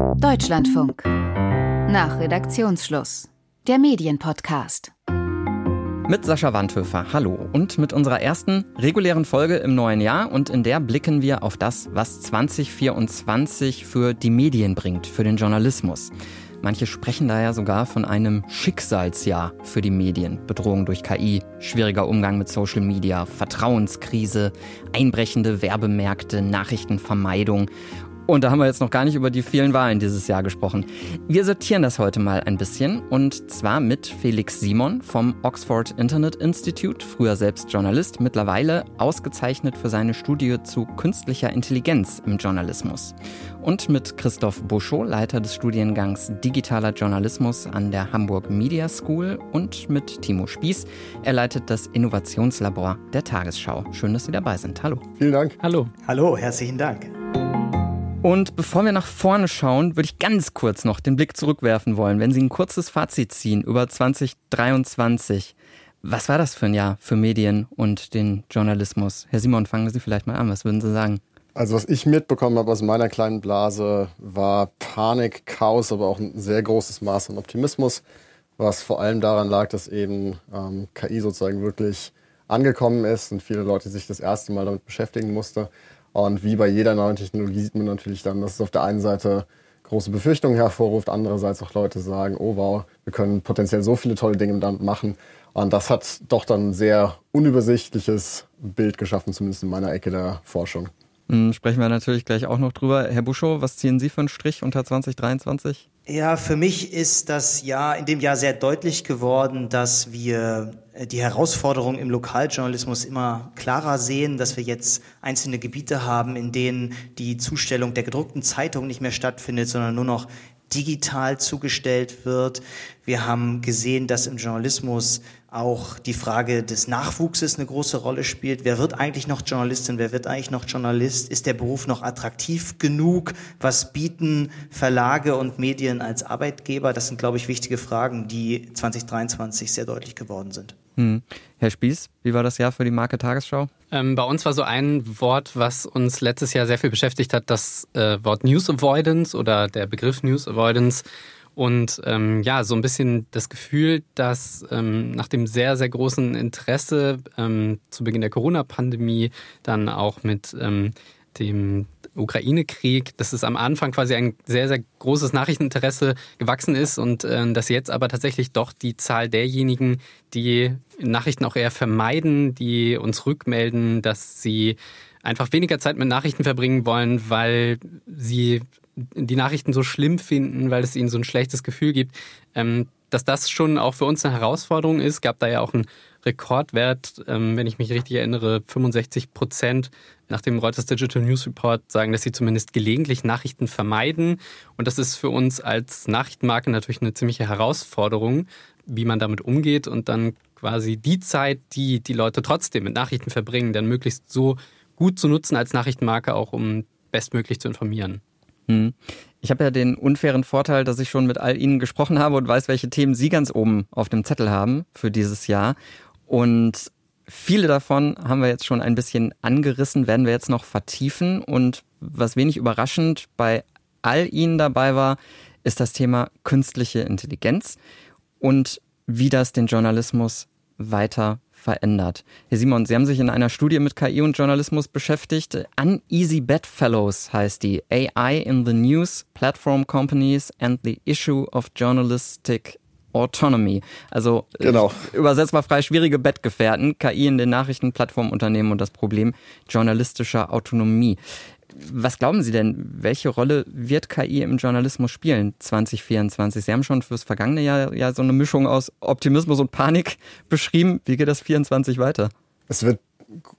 Deutschlandfunk. Nach Redaktionsschluss. Der Medienpodcast. Mit Sascha Wandhöfer, hallo. Und mit unserer ersten regulären Folge im neuen Jahr. Und in der blicken wir auf das, was 2024 für die Medien bringt, für den Journalismus. Manche sprechen da ja sogar von einem Schicksalsjahr für die Medien. Bedrohung durch KI, schwieriger Umgang mit Social Media, Vertrauenskrise, einbrechende Werbemärkte, Nachrichtenvermeidung und da haben wir jetzt noch gar nicht über die vielen Wahlen dieses Jahr gesprochen. Wir sortieren das heute mal ein bisschen und zwar mit Felix Simon vom Oxford Internet Institute, früher selbst Journalist, mittlerweile ausgezeichnet für seine Studie zu künstlicher Intelligenz im Journalismus. Und mit Christoph Buschow, Leiter des Studiengangs Digitaler Journalismus an der Hamburg Media School und mit Timo Spieß. Er leitet das Innovationslabor der Tagesschau. Schön, dass Sie dabei sind. Hallo. Vielen Dank. Hallo. Hallo, herzlichen Dank. Und bevor wir nach vorne schauen, würde ich ganz kurz noch den Blick zurückwerfen wollen. Wenn Sie ein kurzes Fazit ziehen über 2023, was war das für ein Jahr für Medien und den Journalismus? Herr Simon, fangen Sie vielleicht mal an. Was würden Sie sagen? Also was ich mitbekommen habe aus meiner kleinen Blase war Panik, Chaos, aber auch ein sehr großes Maß an Optimismus, was vor allem daran lag, dass eben ähm, KI sozusagen wirklich angekommen ist und viele Leute sich das erste Mal damit beschäftigen mussten. Und wie bei jeder neuen Technologie sieht man natürlich dann, dass es auf der einen Seite große Befürchtungen hervorruft, andererseits auch Leute sagen, oh wow, wir können potenziell so viele tolle Dinge damit machen. Und das hat doch dann ein sehr unübersichtliches Bild geschaffen, zumindest in meiner Ecke der Forschung. Hm, sprechen wir natürlich gleich auch noch drüber. Herr Buschow, was ziehen Sie für einen Strich unter 2023? Ja, für mich ist das Jahr in dem Jahr sehr deutlich geworden, dass wir die Herausforderungen im Lokaljournalismus immer klarer sehen, dass wir jetzt einzelne Gebiete haben, in denen die Zustellung der gedruckten Zeitung nicht mehr stattfindet, sondern nur noch digital zugestellt wird. Wir haben gesehen, dass im Journalismus auch die Frage des Nachwuchses eine große Rolle spielt. Wer wird eigentlich noch Journalistin? Wer wird eigentlich noch Journalist? Ist der Beruf noch attraktiv genug? Was bieten Verlage und Medien als Arbeitgeber? Das sind, glaube ich, wichtige Fragen, die 2023 sehr deutlich geworden sind. Hm. Herr Spieß, wie war das Jahr für die Marke Tagesschau? Ähm, bei uns war so ein Wort, was uns letztes Jahr sehr viel beschäftigt hat, das äh, Wort News Avoidance oder der Begriff News Avoidance. Und ähm, ja, so ein bisschen das Gefühl, dass ähm, nach dem sehr, sehr großen Interesse ähm, zu Beginn der Corona-Pandemie dann auch mit ähm, dem Ukraine-Krieg, dass es am Anfang quasi ein sehr, sehr großes Nachrichteninteresse gewachsen ist und äh, dass jetzt aber tatsächlich doch die Zahl derjenigen, die Nachrichten auch eher vermeiden, die uns rückmelden, dass sie einfach weniger Zeit mit Nachrichten verbringen wollen, weil sie die Nachrichten so schlimm finden, weil es ihnen so ein schlechtes Gefühl gibt, ähm, dass das schon auch für uns eine Herausforderung ist. Gab da ja auch einen Rekordwert, ähm, wenn ich mich richtig erinnere, 65 Prozent nach dem Reuters Digital News Report sagen, dass sie zumindest gelegentlich Nachrichten vermeiden. Und das ist für uns als Nachrichtenmarke natürlich eine ziemliche Herausforderung, wie man damit umgeht und dann quasi die Zeit, die die Leute trotzdem mit Nachrichten verbringen, dann möglichst so gut zu nutzen als Nachrichtenmarke, auch um bestmöglich zu informieren. Hm. Ich habe ja den unfairen Vorteil, dass ich schon mit all Ihnen gesprochen habe und weiß, welche Themen Sie ganz oben auf dem Zettel haben für dieses Jahr. Und viele davon haben wir jetzt schon ein bisschen angerissen, werden wir jetzt noch vertiefen. Und was wenig überraschend bei all Ihnen dabei war, ist das Thema künstliche Intelligenz und wie das den Journalismus weiter verändert. Herr Simon, Sie haben sich in einer Studie mit KI und Journalismus beschäftigt. Uneasy Bed Fellows heißt die AI in the News, Platform Companies and the Issue of Journalistic Autonomy. Also genau. übersetzbar frei schwierige Bettgefährten, KI in den Nachrichtenplattformunternehmen und das Problem journalistischer Autonomie. Was glauben Sie denn, welche Rolle wird KI im Journalismus spielen 2024? Sie haben schon fürs vergangene Jahr ja so eine Mischung aus Optimismus und Panik beschrieben. Wie geht das 24 weiter? Es wird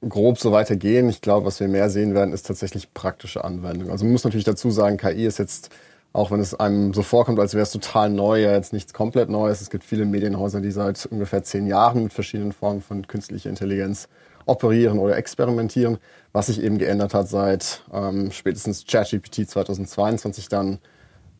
grob so weitergehen. Ich glaube, was wir mehr sehen werden, ist tatsächlich praktische Anwendung. Also man muss natürlich dazu sagen, KI ist jetzt, auch wenn es einem so vorkommt, als wäre es total neu, ja jetzt nichts komplett Neues. Es gibt viele Medienhäuser, die seit ungefähr zehn Jahren mit verschiedenen Formen von künstlicher Intelligenz operieren oder experimentieren. Was sich eben geändert hat seit ähm, spätestens ChatGPT 2022 dann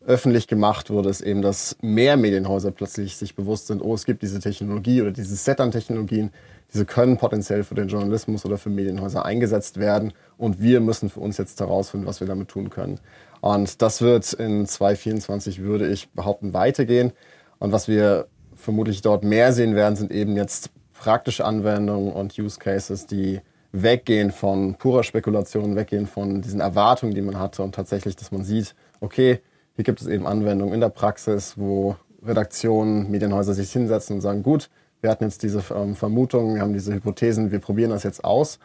öffentlich gemacht wurde, ist eben, dass mehr Medienhäuser plötzlich sich bewusst sind, oh, es gibt diese Technologie oder dieses Set an Technologien, diese können potenziell für den Journalismus oder für Medienhäuser eingesetzt werden und wir müssen für uns jetzt herausfinden, was wir damit tun können. Und das wird in 2024, würde ich behaupten, weitergehen. Und was wir vermutlich dort mehr sehen werden, sind eben jetzt praktische Anwendungen und Use Cases, die weggehen von purer Spekulation, weggehen von diesen Erwartungen, die man hatte und tatsächlich, dass man sieht, okay, hier gibt es eben Anwendungen in der Praxis, wo Redaktionen, Medienhäuser sich hinsetzen und sagen, gut, wir hatten jetzt diese ähm, Vermutungen, wir haben diese Hypothesen, wir probieren das jetzt aus.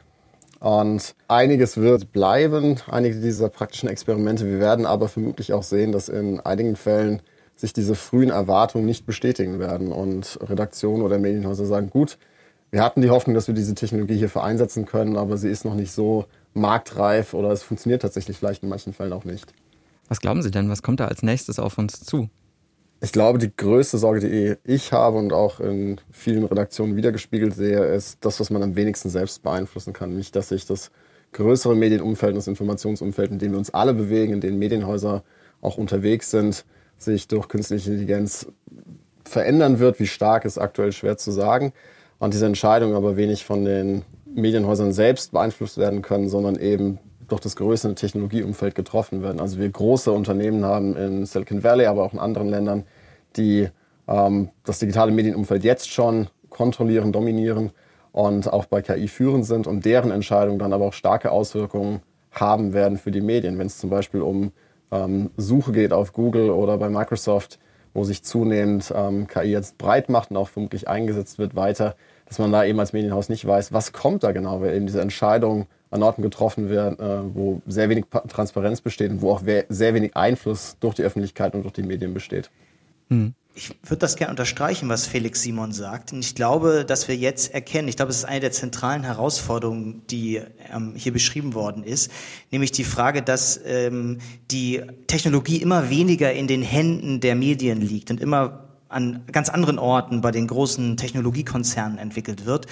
Und einiges wird bleiben, einige dieser praktischen Experimente. Wir werden aber vermutlich auch sehen, dass in einigen Fällen sich diese frühen Erwartungen nicht bestätigen werden und Redaktionen oder Medienhäuser sagen, gut, wir hatten die Hoffnung, dass wir diese Technologie hierfür einsetzen können, aber sie ist noch nicht so marktreif oder es funktioniert tatsächlich vielleicht in manchen Fällen auch nicht. Was glauben Sie denn, was kommt da als nächstes auf uns zu? Ich glaube, die größte Sorge, die ich habe und auch in vielen Redaktionen wiedergespiegelt sehe, ist das, was man am wenigsten selbst beeinflussen kann. Nicht, dass sich das größere Medienumfeld, das Informationsumfeld, in dem wir uns alle bewegen, in dem Medienhäuser auch unterwegs sind, sich durch künstliche Intelligenz verändern wird. Wie stark ist aktuell schwer zu sagen. Und diese Entscheidungen aber wenig von den Medienhäusern selbst beeinflusst werden können, sondern eben durch das größere Technologieumfeld getroffen werden. Also wir große Unternehmen haben in Silicon Valley, aber auch in anderen Ländern, die ähm, das digitale Medienumfeld jetzt schon kontrollieren, dominieren und auch bei KI führend sind und deren Entscheidungen dann aber auch starke Auswirkungen haben werden für die Medien. Wenn es zum Beispiel um ähm, Suche geht auf Google oder bei Microsoft, wo sich zunehmend ähm, KI jetzt breit macht und auch vermutlich eingesetzt wird weiter, dass man da eben als Medienhaus nicht weiß, was kommt da genau, weil eben diese Entscheidungen an Orten getroffen werden, äh, wo sehr wenig Transparenz besteht und wo auch sehr wenig Einfluss durch die Öffentlichkeit und durch die Medien besteht. Hm. Ich würde das gerne unterstreichen, was Felix Simon sagt. Und ich glaube, dass wir jetzt erkennen, ich glaube, es ist eine der zentralen Herausforderungen, die ähm, hier beschrieben worden ist, nämlich die Frage, dass ähm, die Technologie immer weniger in den Händen der Medien liegt und immer an ganz anderen Orten bei den großen Technologiekonzernen entwickelt wird,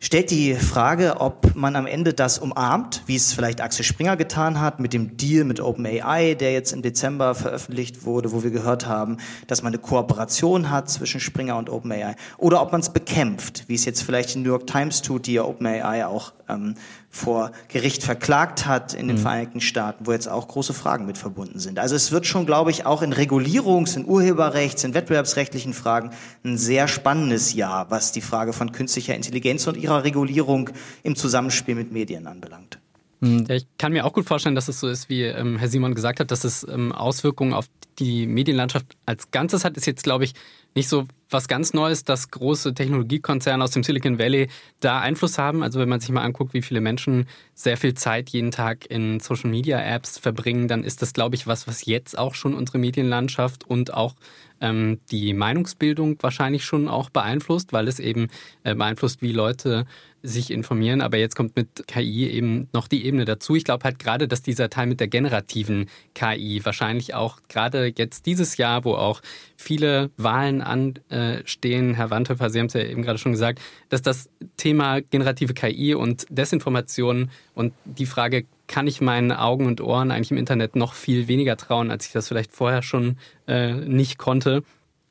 stellt die Frage, ob man am Ende das umarmt, wie es vielleicht Axel Springer getan hat mit dem Deal mit OpenAI, der jetzt im Dezember veröffentlicht wurde, wo wir gehört haben, dass man eine Kooperation hat zwischen Springer und OpenAI, oder ob man es bekämpft, wie es jetzt vielleicht die New York Times tut, die ja OpenAI auch ähm, vor Gericht verklagt hat in den mhm. Vereinigten Staaten, wo jetzt auch große Fragen mit verbunden sind. Also es wird schon, glaube ich, auch in Regulierungs-, in Urheberrechts-, in wettbewerbsrechtlichen Fragen ein sehr spannendes Jahr, was die Frage von künstlicher Intelligenz und ihrer Regulierung im Zusammenspiel mit Medien anbelangt. Mhm. Ich kann mir auch gut vorstellen, dass es so ist, wie ähm, Herr Simon gesagt hat, dass es ähm, Auswirkungen auf die Medienlandschaft als Ganzes hat. Ist jetzt, glaube ich, nicht so was ganz Neues, dass große Technologiekonzerne aus dem Silicon Valley da Einfluss haben. Also wenn man sich mal anguckt, wie viele Menschen sehr viel Zeit jeden Tag in Social Media Apps verbringen, dann ist das, glaube ich, was, was jetzt auch schon unsere Medienlandschaft und auch ähm, die Meinungsbildung wahrscheinlich schon auch beeinflusst, weil es eben äh, beeinflusst, wie Leute sich informieren. Aber jetzt kommt mit KI eben noch die Ebene dazu. Ich glaube halt gerade, dass dieser Teil mit der generativen KI wahrscheinlich auch gerade jetzt dieses Jahr, wo auch viele Wahlen anstehen, Herr Wandhöfer, Sie haben es ja eben gerade schon gesagt, dass das Thema generative KI und Desinformation und die Frage, kann ich meinen Augen und Ohren eigentlich im Internet noch viel weniger trauen, als ich das vielleicht vorher schon äh, nicht konnte,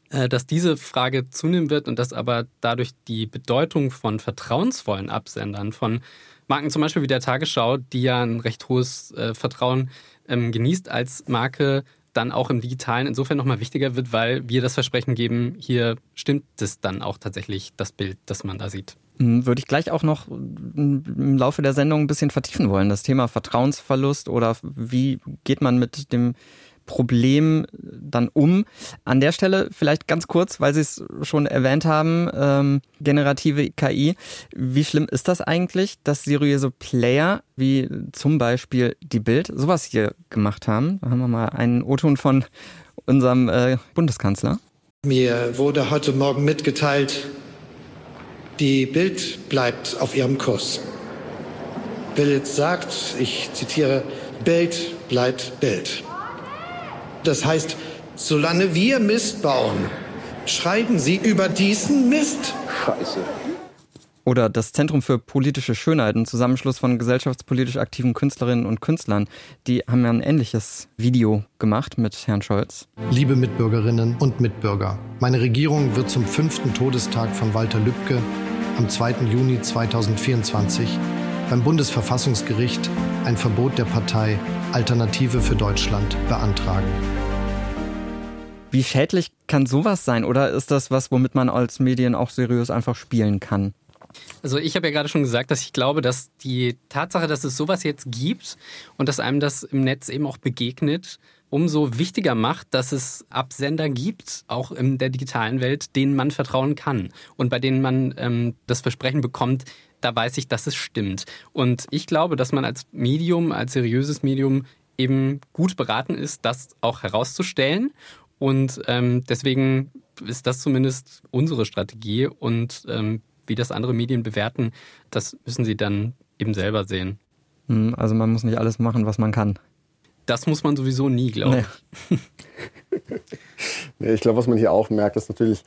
dass diese Frage zunehmen wird und dass aber dadurch die Bedeutung von vertrauensvollen Absendern, von Marken zum Beispiel wie der Tagesschau, die ja ein recht hohes äh, Vertrauen ähm, genießt als Marke, dann auch im Digitalen insofern nochmal wichtiger wird, weil wir das Versprechen geben, hier stimmt es dann auch tatsächlich, das Bild, das man da sieht. Hm, würde ich gleich auch noch im Laufe der Sendung ein bisschen vertiefen wollen. Das Thema Vertrauensverlust oder wie geht man mit dem Problem dann um. An der Stelle vielleicht ganz kurz, weil Sie es schon erwähnt haben, ähm, generative KI. Wie schlimm ist das eigentlich, dass seriöse Player wie zum Beispiel die Bild sowas hier gemacht haben? Da haben wir mal einen O-Ton von unserem äh, Bundeskanzler. Mir wurde heute Morgen mitgeteilt, die Bild bleibt auf ihrem Kurs. Bild sagt, ich zitiere, Bild bleibt Bild. Das heißt, solange wir Mist bauen, schreiben sie über diesen Mist. Scheiße. Oder das Zentrum für politische Schönheit, ein Zusammenschluss von gesellschaftspolitisch aktiven Künstlerinnen und Künstlern, die haben ja ein ähnliches Video gemacht mit Herrn Scholz. Liebe Mitbürgerinnen und Mitbürger, meine Regierung wird zum fünften Todestag von Walter Lübcke am 2. Juni 2024 beim Bundesverfassungsgericht ein Verbot der Partei Alternative für Deutschland beantragen. Wie schädlich kann sowas sein oder ist das was, womit man als Medien auch seriös einfach spielen kann? Also ich habe ja gerade schon gesagt, dass ich glaube, dass die Tatsache, dass es sowas jetzt gibt und dass einem das im Netz eben auch begegnet, umso wichtiger macht, dass es Absender gibt, auch in der digitalen Welt, denen man vertrauen kann und bei denen man ähm, das Versprechen bekommt, da weiß ich, dass es stimmt. Und ich glaube, dass man als Medium, als seriöses Medium eben gut beraten ist, das auch herauszustellen. Und ähm, deswegen ist das zumindest unsere Strategie. Und ähm, wie das andere Medien bewerten, das müssen sie dann eben selber sehen. Hm, also man muss nicht alles machen, was man kann. Das muss man sowieso nie, glaube ich. nee, ich glaube, was man hier auch merkt, ist natürlich,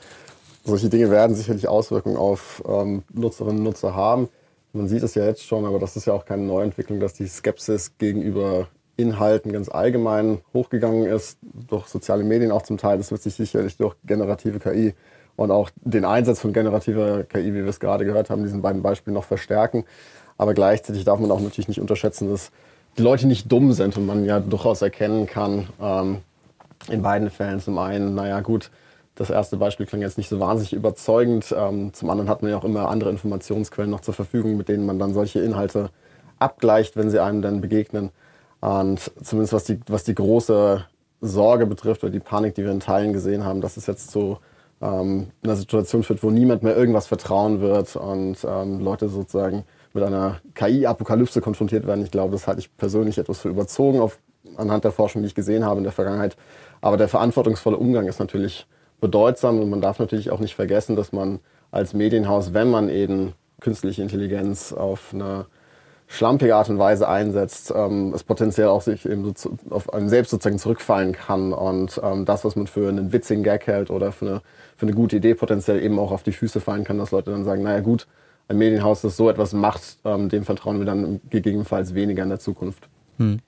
solche Dinge werden sicherlich Auswirkungen auf ähm, Nutzerinnen und Nutzer haben. Man sieht es ja jetzt schon, aber das ist ja auch keine Neuentwicklung, dass die Skepsis gegenüber Inhalten ganz allgemein hochgegangen ist, durch soziale Medien auch zum Teil. Das wird sich sicherlich durch generative KI und auch den Einsatz von generativer KI, wie wir es gerade gehört haben, diesen beiden Beispielen noch verstärken. Aber gleichzeitig darf man auch natürlich nicht unterschätzen, dass die Leute nicht dumm sind und man ja durchaus erkennen kann, ähm, in beiden Fällen zum einen, naja gut, das erste Beispiel klang jetzt nicht so wahnsinnig überzeugend. Ähm, zum anderen hat man ja auch immer andere Informationsquellen noch zur Verfügung, mit denen man dann solche Inhalte abgleicht, wenn sie einem dann begegnen. Und zumindest was die, was die große Sorge betrifft oder die Panik, die wir in Teilen gesehen haben, dass es jetzt so ähm, einer Situation führt, wo niemand mehr irgendwas vertrauen wird und ähm, Leute sozusagen mit einer KI-Apokalypse konfrontiert werden. Ich glaube, das halte ich persönlich etwas für überzogen auf, anhand der Forschung, die ich gesehen habe in der Vergangenheit. Aber der verantwortungsvolle Umgang ist natürlich bedeutsam und man darf natürlich auch nicht vergessen, dass man als Medienhaus, wenn man eben künstliche Intelligenz auf eine schlampige Art und Weise einsetzt, ähm, es potenziell auch sich eben so auf einen selbst sozusagen zurückfallen kann und ähm, das, was man für einen witzigen Gag hält oder für eine, für eine gute Idee potenziell eben auch auf die Füße fallen kann, dass Leute dann sagen, naja gut, ein Medienhaus, das so etwas macht, ähm, dem vertrauen wir dann gegebenenfalls weniger in der Zukunft. Hm.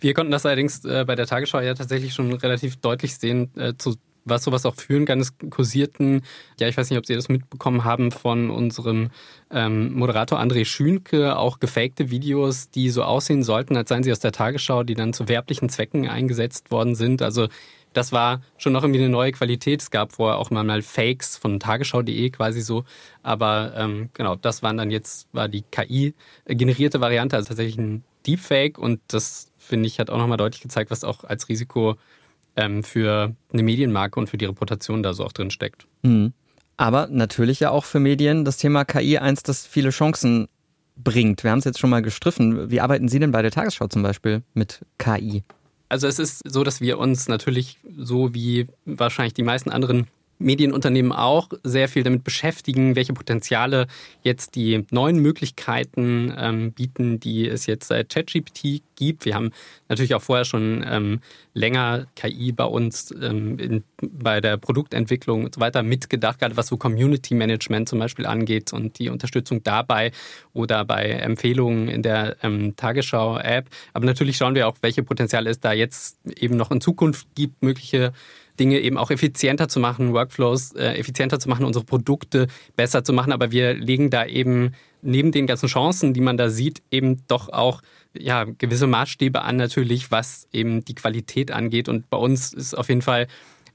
Wir konnten das allerdings äh, bei der Tagesschau ja tatsächlich schon relativ deutlich sehen, äh, zu was sowas auch führen kann. Es kursierten, ja, ich weiß nicht, ob Sie das mitbekommen haben, von unserem ähm, Moderator André Schünke auch gefakte Videos, die so aussehen sollten, als seien sie aus der Tagesschau, die dann zu werblichen Zwecken eingesetzt worden sind. Also das war schon noch irgendwie eine neue Qualität. Es gab vorher auch mal Fakes von tagesschau.de quasi so. Aber ähm, genau, das waren dann jetzt, war die KI-generierte Variante, also tatsächlich ein Deepfake. Und das, finde ich, hat auch nochmal deutlich gezeigt, was auch als Risiko ähm, für eine Medienmarke und für die Reputation da so auch drin steckt. Mhm. Aber natürlich ja auch für Medien das Thema KI eins, das viele Chancen bringt. Wir haben es jetzt schon mal gestriffen. Wie arbeiten Sie denn bei der Tagesschau zum Beispiel mit KI? Also es ist so, dass wir uns natürlich so wie wahrscheinlich die meisten anderen Medienunternehmen auch sehr viel damit beschäftigen, welche Potenziale jetzt die neuen Möglichkeiten ähm, bieten, die es jetzt seit ChatGPT gibt. Wir haben natürlich auch vorher schon ähm, länger KI bei uns ähm, in, bei der Produktentwicklung und so weiter mitgedacht, gerade was so Community Management zum Beispiel angeht und die Unterstützung dabei oder bei Empfehlungen in der ähm, Tagesschau-App. Aber natürlich schauen wir auch, welche Potenziale es da jetzt eben noch in Zukunft gibt, mögliche Dinge eben auch effizienter zu machen, Workflows äh, effizienter zu machen, unsere Produkte besser zu machen. Aber wir legen da eben neben den ganzen Chancen, die man da sieht, eben doch auch ja, gewisse Maßstäbe an, natürlich, was eben die Qualität angeht. Und bei uns ist auf jeden Fall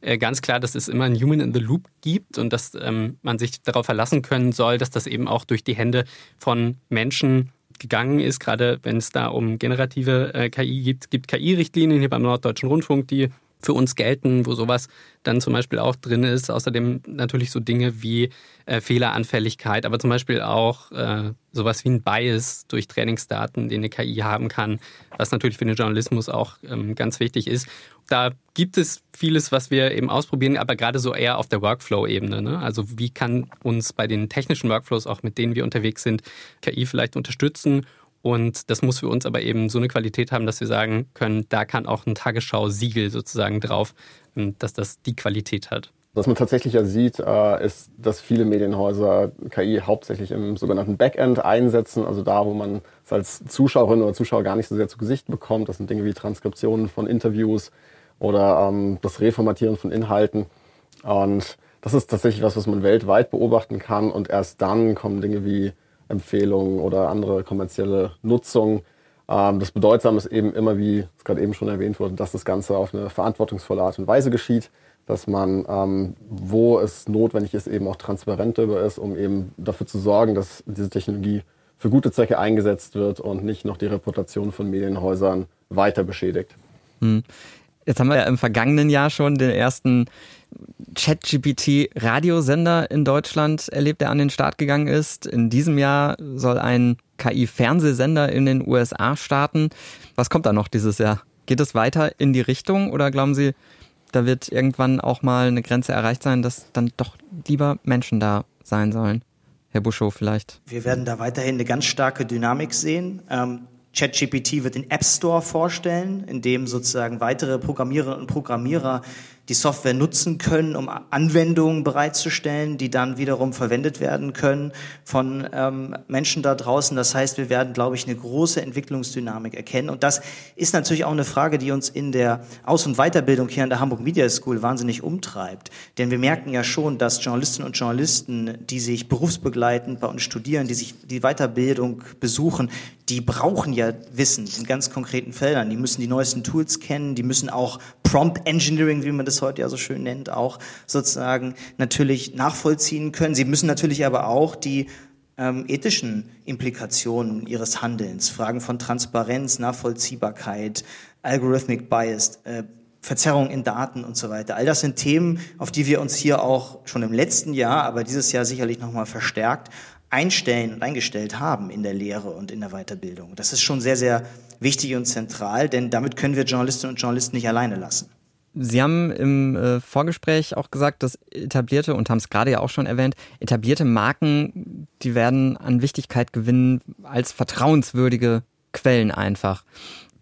äh, ganz klar, dass es immer ein Human in the Loop gibt und dass ähm, man sich darauf verlassen können soll, dass das eben auch durch die Hände von Menschen gegangen ist, gerade wenn es da um generative äh, KI gibt. Es gibt KI-Richtlinien hier beim Norddeutschen Rundfunk, die für uns gelten, wo sowas dann zum Beispiel auch drin ist. Außerdem natürlich so Dinge wie äh, Fehleranfälligkeit, aber zum Beispiel auch äh, sowas wie ein Bias durch Trainingsdaten, den eine KI haben kann, was natürlich für den Journalismus auch ähm, ganz wichtig ist. Da gibt es vieles, was wir eben ausprobieren, aber gerade so eher auf der Workflow-Ebene. Ne? Also wie kann uns bei den technischen Workflows, auch mit denen wir unterwegs sind, KI vielleicht unterstützen und das muss für uns aber eben so eine Qualität haben, dass wir sagen können, da kann auch ein Tagesschau-Siegel sozusagen drauf, ähm, dass das die Qualität hat. Was man tatsächlich ja sieht, äh, ist, dass viele Medienhäuser KI hauptsächlich im sogenannten Backend einsetzen, also da, wo man es als Zuschauerin oder Zuschauer gar nicht so sehr zu Gesicht bekommt. Das sind Dinge wie Transkriptionen von Interviews oder ähm, das Reformatieren von Inhalten. Und das ist tatsächlich was, was man weltweit beobachten kann. Und erst dann kommen Dinge wie Empfehlungen oder andere kommerzielle Nutzung. Ähm, das Bedeutsame ist eben immer, wie es gerade eben schon erwähnt wurde, dass das Ganze auf eine verantwortungsvolle Art und Weise geschieht dass man, ähm, wo es notwendig ist, eben auch transparent darüber ist, um eben dafür zu sorgen, dass diese Technologie für gute Zwecke eingesetzt wird und nicht noch die Reputation von Medienhäusern weiter beschädigt. Jetzt haben wir ja im vergangenen Jahr schon den ersten ChatGPT-Radiosender in Deutschland erlebt, der an den Start gegangen ist. In diesem Jahr soll ein KI-Fernsehsender in den USA starten. Was kommt da noch dieses Jahr? Geht es weiter in die Richtung oder glauben Sie, da wird irgendwann auch mal eine Grenze erreicht sein, dass dann doch lieber Menschen da sein sollen. Herr Buschow vielleicht. Wir werden da weiterhin eine ganz starke Dynamik sehen. Ähm, ChatGPT wird den App Store vorstellen, in dem sozusagen weitere Programmiererinnen und Programmierer die Software nutzen können, um Anwendungen bereitzustellen, die dann wiederum verwendet werden können von ähm, Menschen da draußen. Das heißt, wir werden, glaube ich, eine große Entwicklungsdynamik erkennen. Und das ist natürlich auch eine Frage, die uns in der Aus- und Weiterbildung hier an der Hamburg Media School wahnsinnig umtreibt. Denn wir merken ja schon, dass Journalistinnen und Journalisten, die sich berufsbegleitend bei uns studieren, die sich die Weiterbildung besuchen, die brauchen ja Wissen in ganz konkreten Feldern. Die müssen die neuesten Tools kennen, die müssen auch Prompt Engineering, wie man das heute ja so schön nennt, auch sozusagen natürlich nachvollziehen können. Sie müssen natürlich aber auch die ähm, ethischen Implikationen ihres Handelns, Fragen von Transparenz, Nachvollziehbarkeit, Algorithmic Bias, äh, Verzerrung in Daten und so weiter. All das sind Themen, auf die wir uns hier auch schon im letzten Jahr, aber dieses Jahr sicherlich nochmal verstärkt einstellen und eingestellt haben in der Lehre und in der Weiterbildung. Das ist schon sehr, sehr wichtig und zentral, denn damit können wir Journalistinnen und Journalisten nicht alleine lassen. Sie haben im äh, Vorgespräch auch gesagt, dass etablierte, und haben es gerade ja auch schon erwähnt, etablierte Marken, die werden an Wichtigkeit gewinnen als vertrauenswürdige Quellen einfach.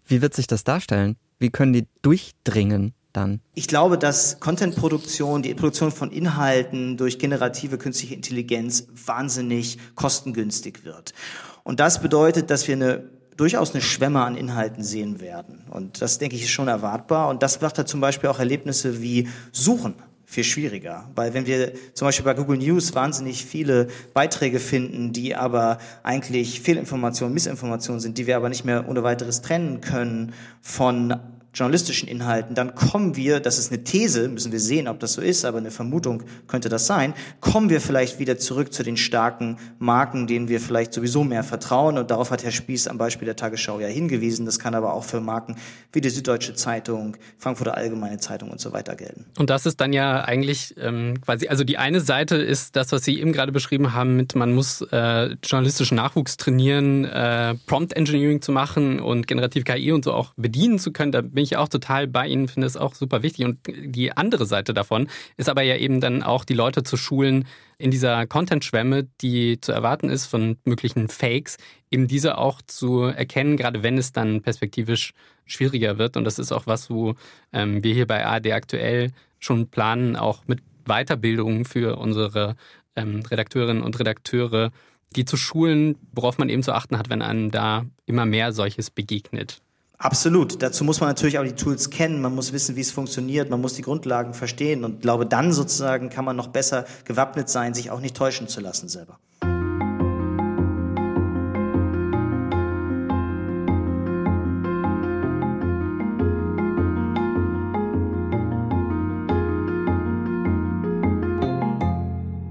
Wie wird sich das darstellen? Wie können die durchdringen? Dann. Ich glaube, dass Contentproduktion, die Produktion von Inhalten durch generative künstliche Intelligenz wahnsinnig kostengünstig wird. Und das bedeutet, dass wir eine durchaus eine Schwemme an Inhalten sehen werden. Und das, denke ich, ist schon erwartbar. Und das macht da zum Beispiel auch Erlebnisse wie Suchen viel schwieriger. Weil wenn wir zum Beispiel bei Google News wahnsinnig viele Beiträge finden, die aber eigentlich Fehlinformationen, Missinformationen sind, die wir aber nicht mehr ohne weiteres trennen können von journalistischen Inhalten, dann kommen wir, das ist eine These, müssen wir sehen, ob das so ist, aber eine Vermutung könnte das sein, kommen wir vielleicht wieder zurück zu den starken Marken, denen wir vielleicht sowieso mehr vertrauen. Und darauf hat Herr Spieß am Beispiel der Tagesschau ja hingewiesen. Das kann aber auch für Marken wie die Süddeutsche Zeitung, Frankfurter Allgemeine Zeitung und so weiter gelten. Und das ist dann ja eigentlich ähm, quasi, also die eine Seite ist das, was Sie eben gerade beschrieben haben, mit man muss äh, journalistischen Nachwuchs trainieren, äh, Prompt Engineering zu machen und generativ KI und so auch bedienen zu können. Da bin ich auch total bei Ihnen, finde es auch super wichtig. Und die andere Seite davon ist aber ja eben dann auch die Leute zu schulen in dieser Content-Schwemme, die zu erwarten ist von möglichen Fakes, eben diese auch zu erkennen, gerade wenn es dann perspektivisch schwieriger wird. Und das ist auch was, wo ähm, wir hier bei AD aktuell schon planen, auch mit Weiterbildungen für unsere ähm, Redakteurinnen und Redakteure, die zu schulen, worauf man eben zu achten hat, wenn einem da immer mehr solches begegnet. Absolut. Dazu muss man natürlich auch die Tools kennen. Man muss wissen, wie es funktioniert. Man muss die Grundlagen verstehen. Und glaube, dann sozusagen kann man noch besser gewappnet sein, sich auch nicht täuschen zu lassen selber.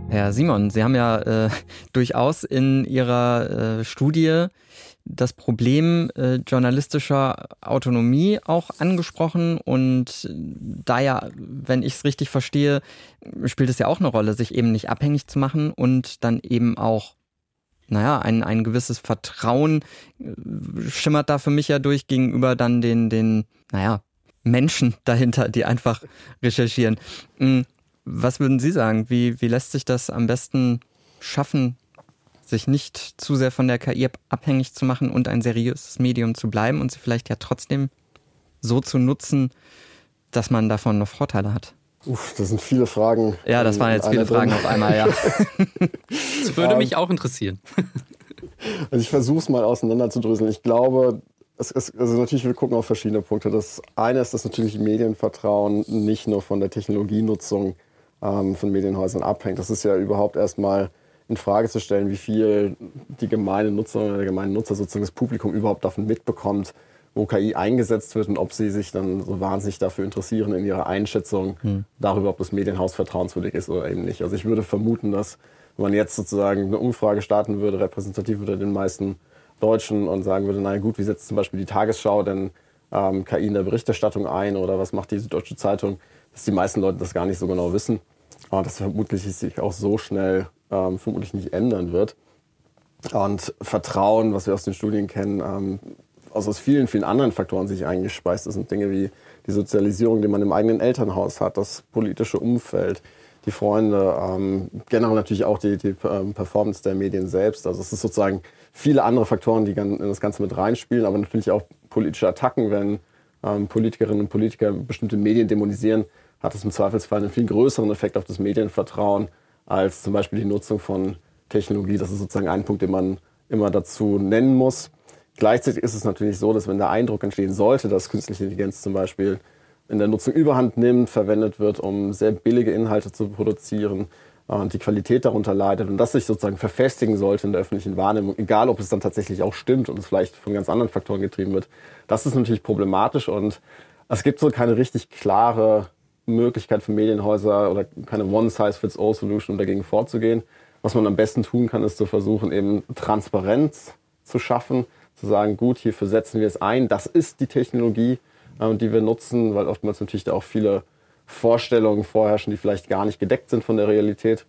Herr Simon, Sie haben ja äh, durchaus in Ihrer äh, Studie das Problem äh, journalistischer Autonomie auch angesprochen und da ja, wenn ich es richtig verstehe, spielt es ja auch eine Rolle, sich eben nicht abhängig zu machen und dann eben auch, naja, ein, ein gewisses Vertrauen äh, schimmert da für mich ja durch gegenüber dann den, den, naja, Menschen dahinter, die einfach recherchieren. Hm, was würden Sie sagen? Wie, wie lässt sich das am besten schaffen, sich nicht zu sehr von der KI abhängig zu machen und ein seriöses Medium zu bleiben und sie vielleicht ja trotzdem so zu nutzen, dass man davon noch Vorteile hat. Uff, das sind viele Fragen. Ja, das waren jetzt viele Fragen drin. auf einmal, ja. das würde mich auch interessieren. Also ich versuche es mal auseinanderzudröseln. Ich glaube, es ist, also natürlich, wir gucken auf verschiedene Punkte. Das eine ist, dass natürlich Medienvertrauen nicht nur von der Technologienutzung ähm, von Medienhäusern abhängt. Das ist ja überhaupt erstmal in Frage zu stellen, wie viel die gemeine Nutzer oder der gemeine Nutzer sozusagen das Publikum überhaupt davon mitbekommt, wo KI eingesetzt wird und ob sie sich dann so wahnsinnig dafür interessieren in ihrer Einschätzung hm. darüber, ob das Medienhaus vertrauenswürdig ist oder eben nicht. Also ich würde vermuten, dass wenn man jetzt sozusagen eine Umfrage starten würde, repräsentativ unter den meisten Deutschen und sagen würde, naja gut, wie setzt zum Beispiel die Tagesschau denn ähm, KI in der Berichterstattung ein oder was macht diese deutsche Zeitung, dass die meisten Leute das gar nicht so genau wissen. Und das vermutlich sich auch so schnell ähm, vermutlich nicht ändern wird. Und Vertrauen, was wir aus den Studien kennen, ähm, also aus vielen, vielen anderen Faktoren sich eingespeist. Das sind Dinge wie die Sozialisierung, die man im eigenen Elternhaus hat, das politische Umfeld, die Freunde, ähm, generell natürlich auch die, die ähm, Performance der Medien selbst. Also es ist sozusagen viele andere Faktoren, die in das Ganze mit reinspielen, aber natürlich auch politische Attacken, wenn ähm, Politikerinnen und Politiker bestimmte Medien dämonisieren, hat es im Zweifelsfall einen viel größeren Effekt auf das Medienvertrauen als zum Beispiel die Nutzung von Technologie. Das ist sozusagen ein Punkt, den man immer dazu nennen muss. Gleichzeitig ist es natürlich so, dass wenn der Eindruck entstehen sollte, dass künstliche Intelligenz zum Beispiel in der Nutzung überhand nimmt, verwendet wird, um sehr billige Inhalte zu produzieren und die Qualität darunter leidet und das sich sozusagen verfestigen sollte in der öffentlichen Wahrnehmung, egal ob es dann tatsächlich auch stimmt und es vielleicht von ganz anderen Faktoren getrieben wird, das ist natürlich problematisch und es gibt so keine richtig klare Möglichkeit für Medienhäuser oder keine One-Size-Fits-All-Solution, um dagegen vorzugehen. Was man am besten tun kann, ist zu versuchen, eben Transparenz zu schaffen, zu sagen, gut, hierfür setzen wir es ein, das ist die Technologie, äh, die wir nutzen, weil oftmals natürlich da auch viele Vorstellungen vorherrschen, die vielleicht gar nicht gedeckt sind von der Realität.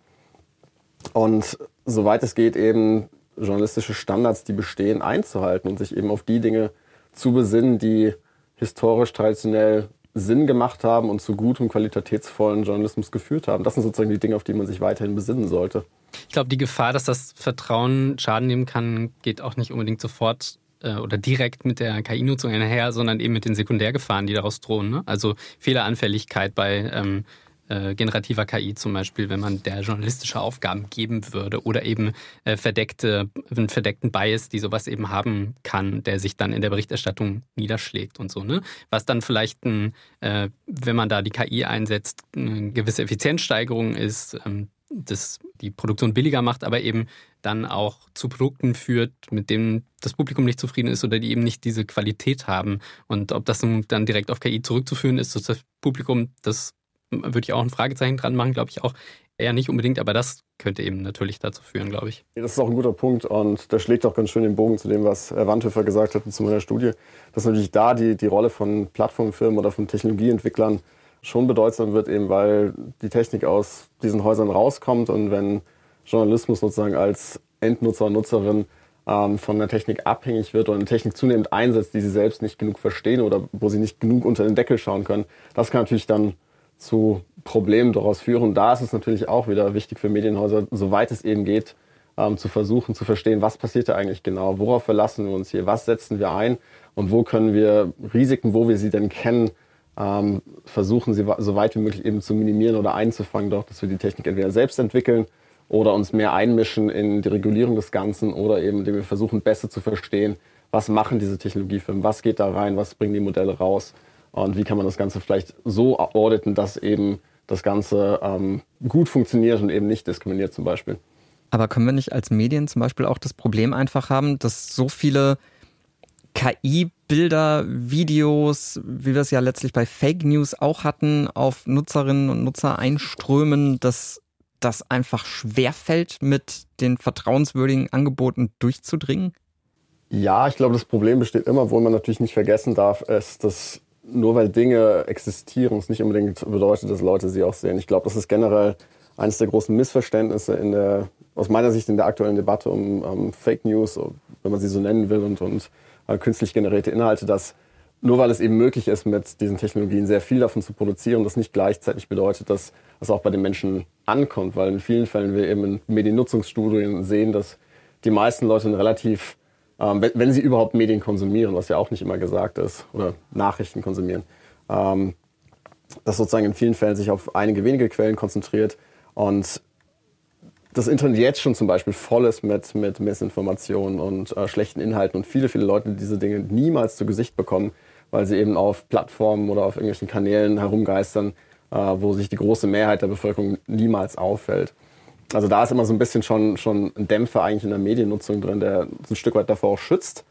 Und soweit es geht, eben journalistische Standards, die bestehen, einzuhalten und sich eben auf die Dinge zu besinnen, die historisch traditionell Sinn gemacht haben und zu gutem, qualitätsvollen Journalismus geführt haben. Das sind sozusagen die Dinge, auf die man sich weiterhin besinnen sollte. Ich glaube, die Gefahr, dass das Vertrauen Schaden nehmen kann, geht auch nicht unbedingt sofort äh, oder direkt mit der KI-Nutzung einher, sondern eben mit den Sekundärgefahren, die daraus drohen. Ne? Also Fehleranfälligkeit bei ähm, äh, generativer KI zum Beispiel, wenn man der journalistische Aufgaben geben würde oder eben äh, verdeckte, einen verdeckten Bias, die sowas eben haben kann, der sich dann in der Berichterstattung niederschlägt und so. Ne? Was dann vielleicht, ein, äh, wenn man da die KI einsetzt, eine gewisse Effizienzsteigerung ist, ähm, das die Produktion billiger macht, aber eben dann auch zu Produkten führt, mit denen das Publikum nicht zufrieden ist oder die eben nicht diese Qualität haben. Und ob das dann direkt auf KI zurückzuführen ist, dass das Publikum, das würde ich auch ein Fragezeichen dran machen, glaube ich auch eher nicht unbedingt, aber das könnte eben natürlich dazu führen, glaube ich. Das ist auch ein guter Punkt und der schlägt auch ganz schön den Bogen zu dem, was Herr Wandhöfer gesagt hat zu meiner Studie, dass natürlich da die, die Rolle von Plattformfirmen oder von Technologieentwicklern schon bedeutsam wird, eben weil die Technik aus diesen Häusern rauskommt und wenn Journalismus sozusagen als Endnutzer und Nutzerin ähm, von der Technik abhängig wird oder eine Technik zunehmend einsetzt, die sie selbst nicht genug verstehen oder wo sie nicht genug unter den Deckel schauen können, das kann natürlich dann zu Problemen daraus führen. Da ist es natürlich auch wieder wichtig für Medienhäuser, soweit es eben geht, ähm, zu versuchen zu verstehen, was passiert da eigentlich genau, worauf verlassen wir uns hier, was setzen wir ein? Und wo können wir Risiken, wo wir sie denn kennen, ähm, versuchen sie so weit wie möglich eben zu minimieren oder einzufangen, doch, dass wir die Technik entweder selbst entwickeln oder uns mehr einmischen in die Regulierung des Ganzen oder eben, indem wir versuchen, besser zu verstehen, was machen diese Technologiefirmen, was geht da rein, was bringen die Modelle raus und wie kann man das Ganze vielleicht so auditen, dass eben das Ganze ähm, gut funktioniert und eben nicht diskriminiert zum Beispiel. Aber können wir nicht als Medien zum Beispiel auch das Problem einfach haben, dass so viele KI-Bilder, Videos, wie wir es ja letztlich bei Fake News auch hatten, auf Nutzerinnen und Nutzer einströmen, dass das einfach schwerfällt, mit den vertrauenswürdigen Angeboten durchzudringen? Ja, ich glaube, das Problem besteht immer, wo man natürlich nicht vergessen darf, ist, dass nur weil Dinge existieren, es nicht unbedingt bedeutet, dass Leute sie auch sehen. Ich glaube, das ist generell eines der großen Missverständnisse in der, aus meiner Sicht in der aktuellen Debatte um, um Fake News, wenn man sie so nennen will, und, und äh, künstlich generierte Inhalte, dass nur weil es eben möglich ist, mit diesen Technologien sehr viel davon zu produzieren, das nicht gleichzeitig bedeutet, dass es auch bei den Menschen ankommt, weil in vielen Fällen wir eben in Mediennutzungsstudien sehen, dass die meisten Leute relativ, ähm, wenn, wenn, sie überhaupt Medien konsumieren, was ja auch nicht immer gesagt ist, oder Nachrichten konsumieren, ähm, das sozusagen in vielen Fällen sich auf einige wenige Quellen konzentriert und das Internet jetzt schon zum Beispiel voll ist mit, mit Missinformationen und äh, schlechten Inhalten und viele, viele Leute diese Dinge niemals zu Gesicht bekommen, weil sie eben auf Plattformen oder auf irgendwelchen Kanälen herumgeistern, äh, wo sich die große Mehrheit der Bevölkerung niemals auffällt. Also da ist immer so ein bisschen schon, schon ein Dämpfer eigentlich in der Mediennutzung drin, der ein Stück weit davor auch schützt.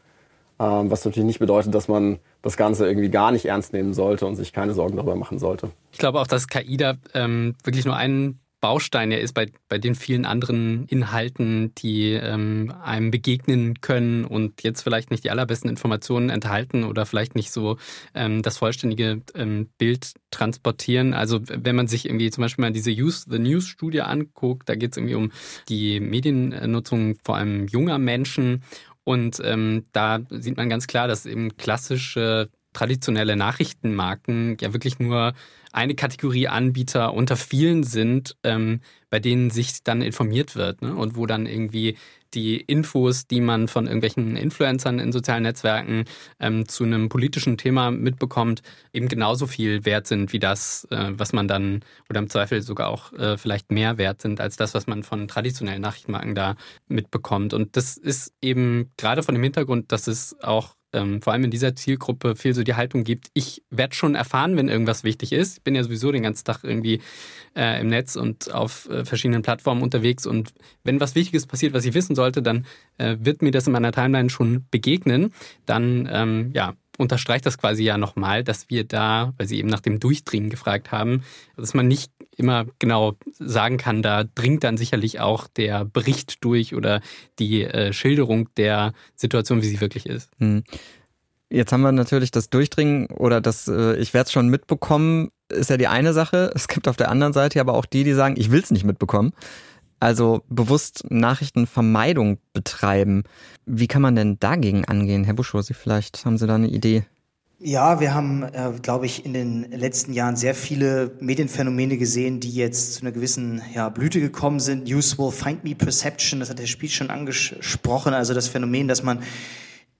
Ähm, was natürlich nicht bedeutet, dass man das Ganze irgendwie gar nicht ernst nehmen sollte und sich keine Sorgen darüber machen sollte. Ich glaube auch, dass KI da ähm, wirklich nur ein Baustein ja ist bei, bei den vielen anderen Inhalten, die ähm, einem begegnen können und jetzt vielleicht nicht die allerbesten Informationen enthalten oder vielleicht nicht so ähm, das vollständige ähm, Bild transportieren. Also wenn man sich irgendwie zum Beispiel mal diese Use the News Studie anguckt, da geht es irgendwie um die Mediennutzung vor allem junger Menschen und ähm, da sieht man ganz klar, dass eben klassische traditionelle Nachrichtenmarken ja wirklich nur eine Kategorie Anbieter unter vielen sind, ähm, bei denen sich dann informiert wird ne? und wo dann irgendwie die Infos, die man von irgendwelchen Influencern in sozialen Netzwerken ähm, zu einem politischen Thema mitbekommt, eben genauso viel wert sind wie das, äh, was man dann oder im Zweifel sogar auch äh, vielleicht mehr wert sind als das, was man von traditionellen Nachrichtenmarken da mitbekommt. Und das ist eben gerade von dem Hintergrund, dass es auch ähm, vor allem in dieser Zielgruppe viel so die Haltung gibt, ich werde schon erfahren, wenn irgendwas wichtig ist. Ich bin ja sowieso den ganzen Tag irgendwie äh, im Netz und auf äh, verschiedenen Plattformen unterwegs und wenn was Wichtiges passiert, was ich wissen sollte, dann äh, wird mir das in meiner Timeline schon begegnen. Dann ähm, ja, unterstreicht das quasi ja nochmal, dass wir da, weil Sie eben nach dem Durchdringen gefragt haben, dass man nicht immer genau sagen kann, da dringt dann sicherlich auch der Bericht durch oder die äh, Schilderung der Situation, wie sie wirklich ist. Hm. Jetzt haben wir natürlich das Durchdringen oder das äh, Ich werde es schon mitbekommen, ist ja die eine Sache. Es gibt auf der anderen Seite aber auch die, die sagen, ich will es nicht mitbekommen. Also bewusst Nachrichtenvermeidung betreiben. Wie kann man denn dagegen angehen? Herr Buschow, Sie vielleicht haben Sie da eine Idee? Ja, wir haben, äh, glaube ich, in den letzten Jahren sehr viele Medienphänomene gesehen, die jetzt zu einer gewissen ja, Blüte gekommen sind. Useful Find Me Perception, das hat der Spiel schon angesprochen, also das Phänomen, dass man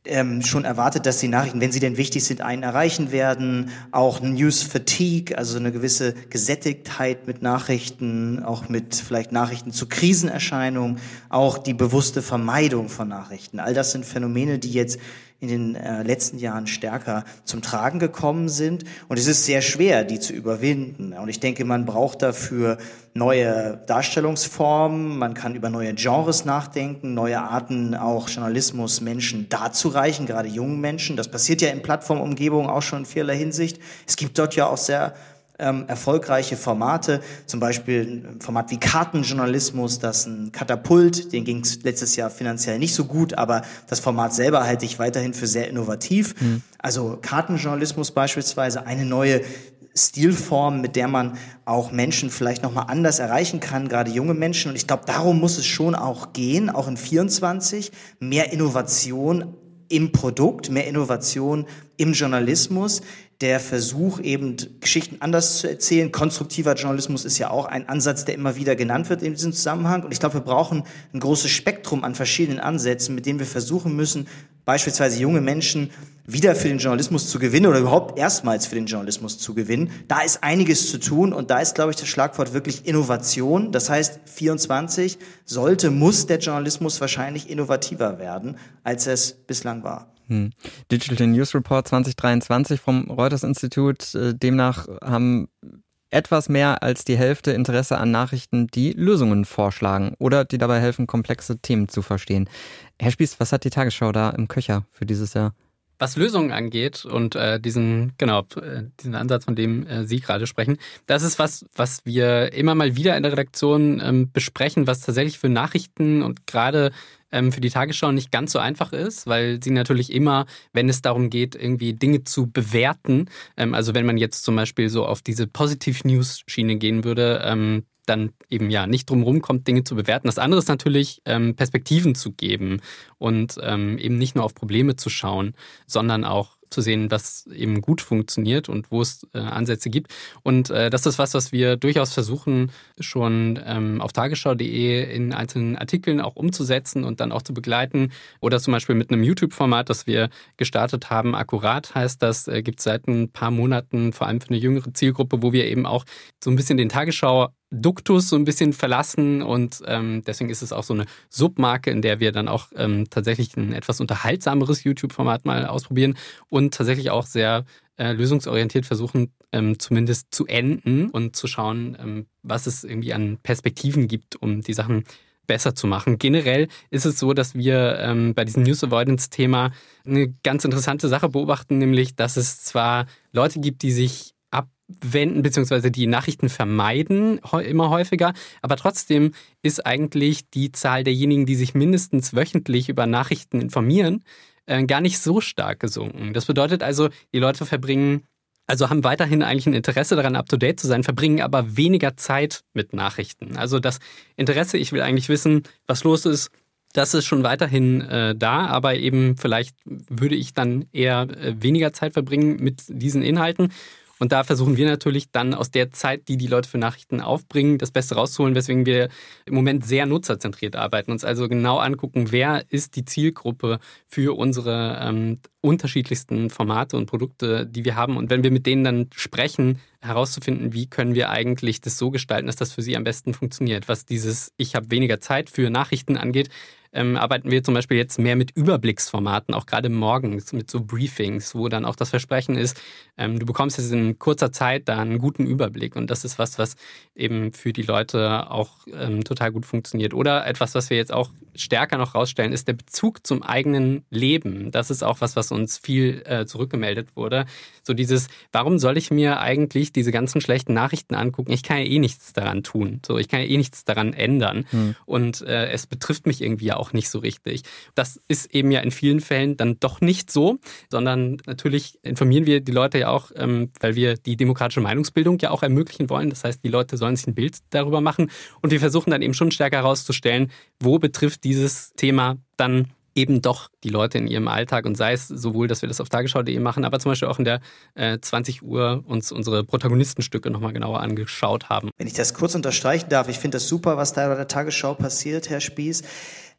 ähm, schon erwartet, dass die Nachrichten, wenn sie denn wichtig sind, einen erreichen werden. Auch News Fatigue, also eine gewisse Gesättigtheit mit Nachrichten, auch mit vielleicht Nachrichten zu Krisenerscheinungen, auch die bewusste Vermeidung von Nachrichten. All das sind Phänomene, die jetzt in den äh, letzten Jahren stärker zum Tragen gekommen sind. Und es ist sehr schwer, die zu überwinden. Und ich denke, man braucht dafür neue Darstellungsformen, man kann über neue Genres nachdenken, neue Arten auch Journalismus Menschen darzureichen, gerade jungen Menschen. Das passiert ja in Plattformumgebungen auch schon in vielerlei Hinsicht. Es gibt dort ja auch sehr ähm, erfolgreiche Formate, zum Beispiel ein Format wie Kartenjournalismus, das ein Katapult, den ging es letztes Jahr finanziell nicht so gut, aber das Format selber halte ich weiterhin für sehr innovativ. Mhm. Also Kartenjournalismus beispielsweise, eine neue Stilform, mit der man auch Menschen vielleicht nochmal anders erreichen kann, gerade junge Menschen. Und ich glaube, darum muss es schon auch gehen, auch in 24, mehr Innovation im Produkt, mehr Innovation im Journalismus, der Versuch, eben Geschichten anders zu erzählen. Konstruktiver Journalismus ist ja auch ein Ansatz, der immer wieder genannt wird in diesem Zusammenhang. Und ich glaube, wir brauchen ein großes Spektrum an verschiedenen Ansätzen, mit denen wir versuchen müssen, beispielsweise junge Menschen wieder für den Journalismus zu gewinnen oder überhaupt erstmals für den Journalismus zu gewinnen. Da ist einiges zu tun und da ist, glaube ich, das Schlagwort wirklich Innovation. Das heißt, 24 sollte, muss der Journalismus wahrscheinlich innovativer werden, als es bislang war. Hm. Digital News Report 2023 vom Reuters Institut. Äh, demnach haben etwas mehr als die Hälfte Interesse an Nachrichten, die Lösungen vorschlagen oder die dabei helfen, komplexe Themen zu verstehen. Herr Spieß, was hat die Tagesschau da im Köcher für dieses Jahr? Was Lösungen angeht und äh, diesen, genau, äh, diesen Ansatz, von dem äh, Sie gerade sprechen, das ist was, was wir immer mal wieder in der Redaktion ähm, besprechen, was tatsächlich für Nachrichten und gerade ähm, für die Tagesschau nicht ganz so einfach ist, weil sie natürlich immer, wenn es darum geht, irgendwie Dinge zu bewerten, ähm, also wenn man jetzt zum Beispiel so auf diese Positiv-News-Schiene gehen würde, ähm, dann eben ja nicht drumherum kommt, Dinge zu bewerten. Das andere ist natürlich, ähm, Perspektiven zu geben und ähm, eben nicht nur auf Probleme zu schauen, sondern auch zu sehen, was eben gut funktioniert und wo es äh, Ansätze gibt. Und äh, das ist was, was wir durchaus versuchen, schon ähm, auf tagesschau.de in einzelnen Artikeln auch umzusetzen und dann auch zu begleiten. Oder zum Beispiel mit einem YouTube-Format, das wir gestartet haben. Akkurat heißt das, äh, gibt es seit ein paar Monaten, vor allem für eine jüngere Zielgruppe, wo wir eben auch so ein bisschen den Tagesschau Duktus so ein bisschen verlassen und ähm, deswegen ist es auch so eine Submarke, in der wir dann auch ähm, tatsächlich ein etwas unterhaltsameres YouTube-Format mal ausprobieren und tatsächlich auch sehr äh, lösungsorientiert versuchen, ähm, zumindest zu enden und zu schauen, ähm, was es irgendwie an Perspektiven gibt, um die Sachen besser zu machen. Generell ist es so, dass wir ähm, bei diesem News Avoidance-Thema eine ganz interessante Sache beobachten, nämlich, dass es zwar Leute gibt, die sich wenden, beziehungsweise die Nachrichten vermeiden, immer häufiger. Aber trotzdem ist eigentlich die Zahl derjenigen, die sich mindestens wöchentlich über Nachrichten informieren, äh, gar nicht so stark gesunken. Das bedeutet also, die Leute verbringen, also haben weiterhin eigentlich ein Interesse daran, up-to-date zu sein, verbringen aber weniger Zeit mit Nachrichten. Also das Interesse, ich will eigentlich wissen, was los ist, das ist schon weiterhin äh, da, aber eben vielleicht würde ich dann eher äh, weniger Zeit verbringen mit diesen Inhalten. Und da versuchen wir natürlich dann aus der Zeit, die die Leute für Nachrichten aufbringen, das Beste rauszuholen, weswegen wir im Moment sehr nutzerzentriert arbeiten, uns also genau angucken, wer ist die Zielgruppe für unsere ähm, unterschiedlichsten Formate und Produkte, die wir haben. Und wenn wir mit denen dann sprechen, herauszufinden, wie können wir eigentlich das so gestalten, dass das für sie am besten funktioniert. Was dieses Ich habe weniger Zeit für Nachrichten angeht, ähm, arbeiten wir zum Beispiel jetzt mehr mit Überblicksformaten, auch gerade morgens mit so Briefings, wo dann auch das Versprechen ist, ähm, du bekommst jetzt in kurzer Zeit da einen guten Überblick. Und das ist was, was eben für die Leute auch ähm, total gut funktioniert. Oder etwas, was wir jetzt auch stärker noch rausstellen, ist der Bezug zum eigenen Leben. Das ist auch was, was uns viel äh, zurückgemeldet wurde. So dieses, warum soll ich mir eigentlich diese ganzen schlechten Nachrichten angucken? Ich kann ja eh nichts daran tun. So, ich kann ja eh nichts daran ändern. Hm. Und äh, es betrifft mich irgendwie auch nicht so richtig. Das ist eben ja in vielen Fällen dann doch nicht so, sondern natürlich informieren wir die Leute ja auch, ähm, weil wir die demokratische Meinungsbildung ja auch ermöglichen wollen. Das heißt, die Leute sollen sich ein Bild darüber machen. Und wir versuchen dann eben schon stärker herauszustellen, wo betrifft dieses Thema dann eben doch die Leute in ihrem Alltag und sei es sowohl, dass wir das auf tagesschau.de machen, aber zum Beispiel auch in der äh, 20 Uhr uns unsere Protagonistenstücke nochmal genauer angeschaut haben. Wenn ich das kurz unterstreichen darf, ich finde das super, was da bei der Tagesschau passiert, Herr Spieß.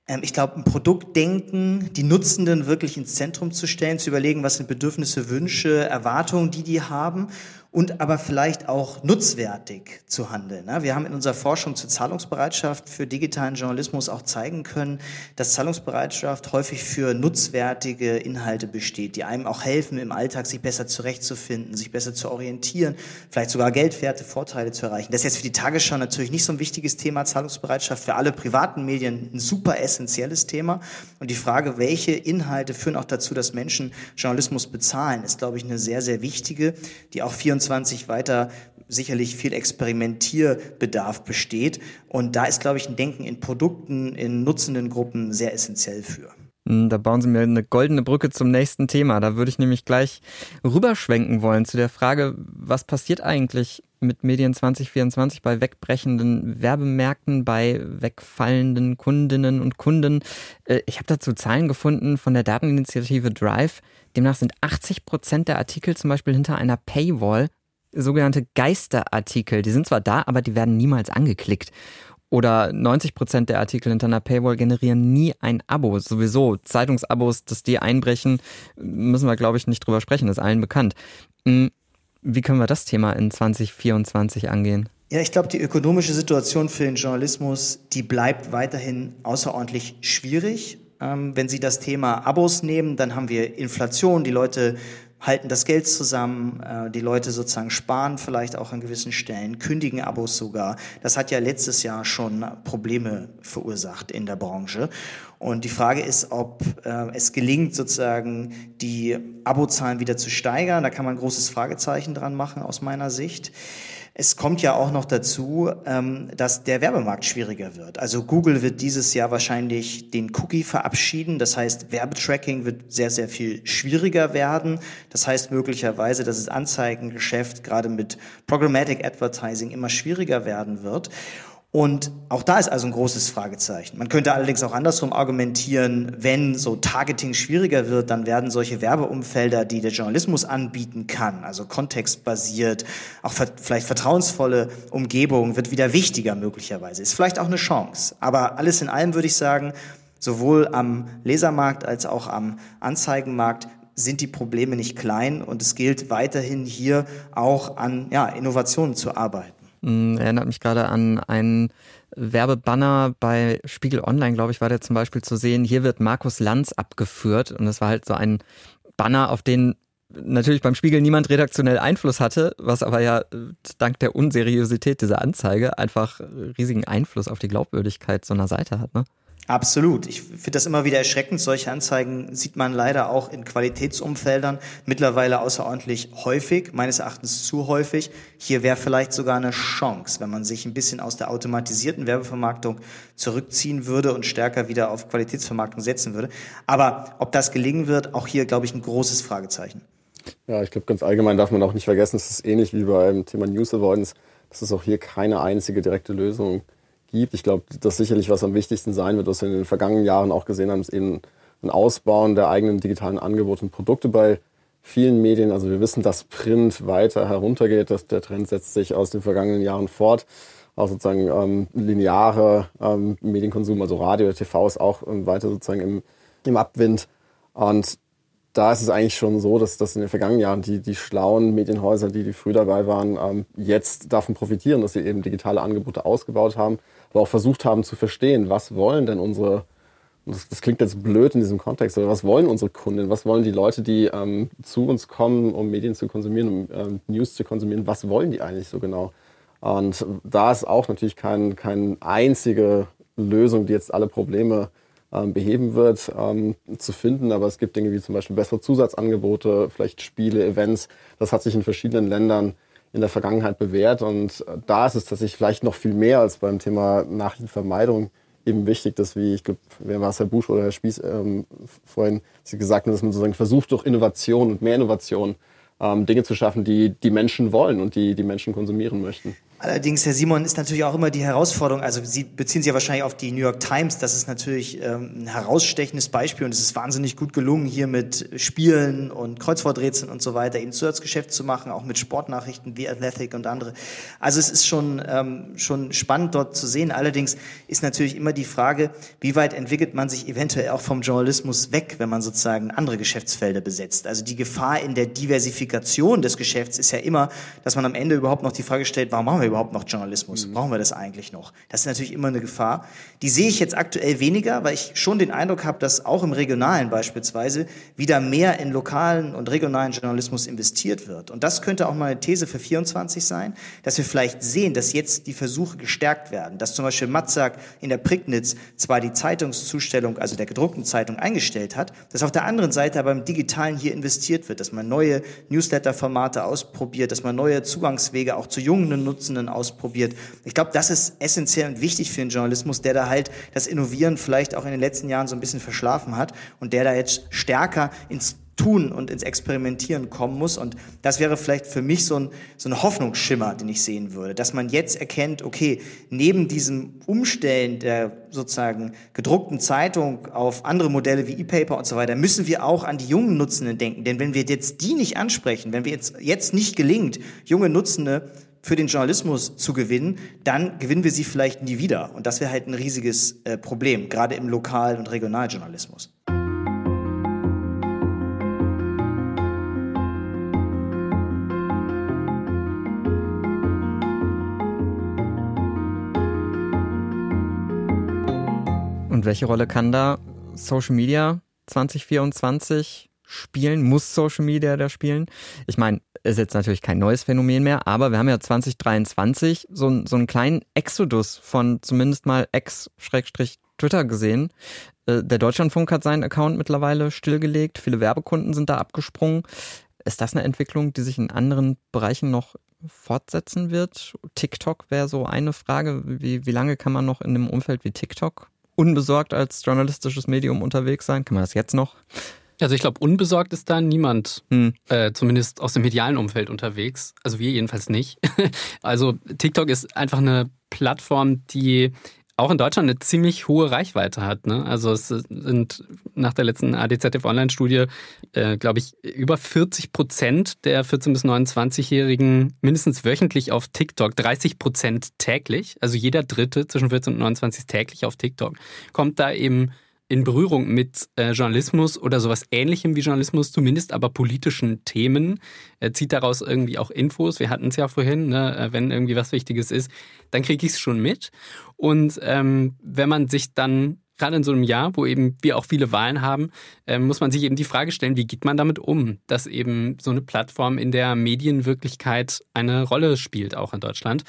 Ähm, ich glaube, ein Produktdenken, die Nutzenden wirklich ins Zentrum zu stellen, zu überlegen, was sind Bedürfnisse, Wünsche, Erwartungen, die die haben und aber vielleicht auch nutzwertig zu handeln. Ne? Wir haben in unserer Forschung zur Zahlungsbereitschaft für digitalen Journalismus auch zeigen können, dass Zahlungsbereitschaft häufig für nutzwertige Inhalte besteht, die einem auch helfen, im Alltag sich besser zurechtzufinden, sich besser zu orientieren, vielleicht sogar geldwerte Vorteile zu erreichen. Das ist jetzt für die Tagesschau natürlich nicht so ein wichtiges Thema, Zahlungsbereitschaft für alle privaten Medien ein super essentielles Thema. Und die Frage, welche Inhalte führen auch dazu, dass Menschen Journalismus bezahlen, ist, glaube ich, eine sehr, sehr wichtige, die auch 24 2024 weiter sicherlich viel Experimentierbedarf besteht. Und da ist, glaube ich, ein Denken in Produkten, in nutzenden Gruppen sehr essentiell für. Hm, da bauen Sie mir eine goldene Brücke zum nächsten Thema. Da würde ich nämlich gleich rüberschwenken wollen zu der Frage, was passiert eigentlich mit Medien 2024 bei wegbrechenden Werbemärkten, bei wegfallenden Kundinnen und Kunden. Äh, ich habe dazu Zahlen gefunden von der Dateninitiative Drive. Demnach sind 80 Prozent der Artikel zum Beispiel hinter einer Paywall sogenannte Geisterartikel. Die sind zwar da, aber die werden niemals angeklickt. Oder 90 Prozent der Artikel hinter einer Paywall generieren nie ein Abo. Sowieso Zeitungsabos, dass die einbrechen, müssen wir, glaube ich, nicht drüber sprechen. Das ist allen bekannt. Hm, wie können wir das Thema in 2024 angehen? Ja, ich glaube, die ökonomische Situation für den Journalismus, die bleibt weiterhin außerordentlich schwierig. Ähm, wenn Sie das Thema Abos nehmen, dann haben wir Inflation, die Leute halten das Geld zusammen, äh, die Leute sozusagen sparen vielleicht auch an gewissen Stellen, kündigen Abos sogar. Das hat ja letztes Jahr schon Probleme verursacht in der Branche. Und die Frage ist, ob äh, es gelingt, sozusagen die Abozahlen wieder zu steigern. Da kann man ein großes Fragezeichen dran machen aus meiner Sicht. Es kommt ja auch noch dazu, ähm, dass der Werbemarkt schwieriger wird. Also Google wird dieses Jahr wahrscheinlich den Cookie verabschieden. Das heißt, Werbetracking wird sehr, sehr viel schwieriger werden. Das heißt möglicherweise, dass das Anzeigengeschäft gerade mit Programmatic Advertising immer schwieriger werden wird. Und auch da ist also ein großes Fragezeichen. Man könnte allerdings auch andersrum argumentieren, wenn so Targeting schwieriger wird, dann werden solche Werbeumfelder, die der Journalismus anbieten kann, also kontextbasiert, auch vielleicht vertrauensvolle Umgebung, wird wieder wichtiger möglicherweise. Ist vielleicht auch eine Chance. Aber alles in allem würde ich sagen, sowohl am Lesermarkt als auch am Anzeigenmarkt sind die Probleme nicht klein und es gilt weiterhin hier auch an ja, Innovationen zu arbeiten. Hm, erinnert mich gerade an einen Werbebanner bei Spiegel Online, glaube ich, war der zum Beispiel zu sehen. Hier wird Markus Lanz abgeführt und es war halt so ein Banner, auf den natürlich beim Spiegel niemand redaktionell Einfluss hatte, was aber ja äh, dank der Unseriosität dieser Anzeige einfach riesigen Einfluss auf die Glaubwürdigkeit so einer Seite hat. Ne? Absolut. Ich finde das immer wieder erschreckend. Solche Anzeigen sieht man leider auch in Qualitätsumfeldern mittlerweile außerordentlich häufig, meines Erachtens zu häufig. Hier wäre vielleicht sogar eine Chance, wenn man sich ein bisschen aus der automatisierten Werbevermarktung zurückziehen würde und stärker wieder auf Qualitätsvermarktung setzen würde. Aber ob das gelingen wird, auch hier, glaube ich, ein großes Fragezeichen. Ja, ich glaube, ganz allgemein darf man auch nicht vergessen, es ist ähnlich wie beim Thema News Avoidance, dass es auch hier keine einzige direkte Lösung gibt. Ich glaube, das sicherlich, was am wichtigsten sein wird, was wir in den vergangenen Jahren auch gesehen haben, ist eben ein Ausbauen der eigenen digitalen Angebote und Produkte bei vielen Medien. Also wir wissen, dass Print weiter heruntergeht. Dass der Trend setzt sich aus den vergangenen Jahren fort. Auch sozusagen ähm, lineare ähm, Medienkonsum, also Radio, TV ist auch ähm, weiter sozusagen im, im Abwind. Und da ist es eigentlich schon so, dass, dass in den vergangenen Jahren die, die schlauen Medienhäuser, die, die früh dabei waren, ähm, jetzt davon profitieren, dass sie eben digitale Angebote ausgebaut haben, aber auch versucht haben zu verstehen, was wollen denn unsere, das, das klingt jetzt blöd in diesem Kontext, aber was wollen unsere Kunden, was wollen die Leute, die ähm, zu uns kommen, um Medien zu konsumieren, um ähm, News zu konsumieren, was wollen die eigentlich so genau? Und da ist auch natürlich keine kein einzige Lösung, die jetzt alle Probleme ähm, beheben wird, ähm, zu finden. Aber es gibt Dinge wie zum Beispiel bessere Zusatzangebote, vielleicht Spiele, Events. Das hat sich in verschiedenen Ländern in der Vergangenheit bewährt. Und da ist es tatsächlich vielleicht noch viel mehr als beim Thema Nachrichtenvermeidung eben wichtig, dass wie, ich glaube, wer war es, Herr Busch oder Herr Spieß ähm, vorhin Sie gesagt haben, dass man sozusagen versucht, durch Innovation und mehr Innovation ähm, Dinge zu schaffen, die die Menschen wollen und die die Menschen konsumieren möchten. Allerdings, Herr Simon, ist natürlich auch immer die Herausforderung, also Sie beziehen sich ja wahrscheinlich auf die New York Times, das ist natürlich ähm, ein herausstechendes Beispiel und es ist wahnsinnig gut gelungen, hier mit Spielen und Kreuzworträtseln und so weiter eben Zusatzgeschäft zu machen, auch mit Sportnachrichten wie Athletic und andere. Also es ist schon, ähm, schon spannend dort zu sehen. Allerdings ist natürlich immer die Frage, wie weit entwickelt man sich eventuell auch vom Journalismus weg, wenn man sozusagen andere Geschäftsfelder besetzt. Also die Gefahr in der Diversifikation des Geschäfts ist ja immer, dass man am Ende überhaupt noch die Frage stellt, warum machen wir überhaupt noch Journalismus? Mhm. Brauchen wir das eigentlich noch? Das ist natürlich immer eine Gefahr. Die sehe ich jetzt aktuell weniger, weil ich schon den Eindruck habe, dass auch im Regionalen beispielsweise wieder mehr in lokalen und regionalen Journalismus investiert wird. Und das könnte auch mal eine These für 24 sein, dass wir vielleicht sehen, dass jetzt die Versuche gestärkt werden, dass zum Beispiel Matzak in der Prignitz zwar die Zeitungszustellung, also der gedruckten Zeitung, eingestellt hat, dass auf der anderen Seite aber im Digitalen hier investiert wird, dass man neue Newsletter-Formate ausprobiert, dass man neue Zugangswege auch zu jungen Nutzenden Nutzenden ausprobiert. Ich glaube, das ist essentiell und wichtig für den Journalismus, der da halt das Innovieren vielleicht auch in den letzten Jahren so ein bisschen verschlafen hat und der da jetzt stärker ins Tun und ins Experimentieren kommen muss. Und das wäre vielleicht für mich so ein, so ein Hoffnungsschimmer, den ich sehen würde, dass man jetzt erkennt, okay, neben diesem Umstellen der sozusagen gedruckten Zeitung auf andere Modelle wie E-Paper und so weiter, müssen wir auch an die jungen Nutzenden denken. Denn wenn wir jetzt die nicht ansprechen, wenn wir jetzt, jetzt nicht gelingt, junge Nutzende für den Journalismus zu gewinnen, dann gewinnen wir sie vielleicht nie wieder. Und das wäre halt ein riesiges äh, Problem, gerade im Lokal- und Regionaljournalismus. Und welche Rolle kann da Social Media 2024 spielen? Muss Social Media da spielen? Ich meine, ist jetzt natürlich kein neues Phänomen mehr, aber wir haben ja 2023 so, so einen kleinen Exodus von zumindest mal Ex-Twitter gesehen. Äh, der Deutschlandfunk hat seinen Account mittlerweile stillgelegt, viele Werbekunden sind da abgesprungen. Ist das eine Entwicklung, die sich in anderen Bereichen noch fortsetzen wird? TikTok wäre so eine Frage. Wie, wie lange kann man noch in einem Umfeld wie TikTok unbesorgt als journalistisches Medium unterwegs sein? Kann man das jetzt noch? Also ich glaube, unbesorgt ist da niemand, hm. äh, zumindest aus dem medialen Umfeld unterwegs. Also wir jedenfalls nicht. also TikTok ist einfach eine Plattform, die auch in Deutschland eine ziemlich hohe Reichweite hat. Ne? Also es sind nach der letzten ADZF Online-Studie, äh, glaube ich, über 40 Prozent der 14- bis 29-Jährigen mindestens wöchentlich auf TikTok, 30 Prozent täglich. Also jeder Dritte zwischen 14 und 29 ist täglich auf TikTok. Kommt da eben in Berührung mit äh, Journalismus oder sowas ähnlichem wie Journalismus, zumindest aber politischen Themen, äh, zieht daraus irgendwie auch Infos. Wir hatten es ja vorhin, ne? Äh, wenn irgendwie was Wichtiges ist, dann kriege ich es schon mit. Und ähm, wenn man sich dann gerade in so einem Jahr, wo eben wir auch viele Wahlen haben, äh, muss man sich eben die Frage stellen, wie geht man damit um, dass eben so eine Plattform in der Medienwirklichkeit eine Rolle spielt, auch in Deutschland.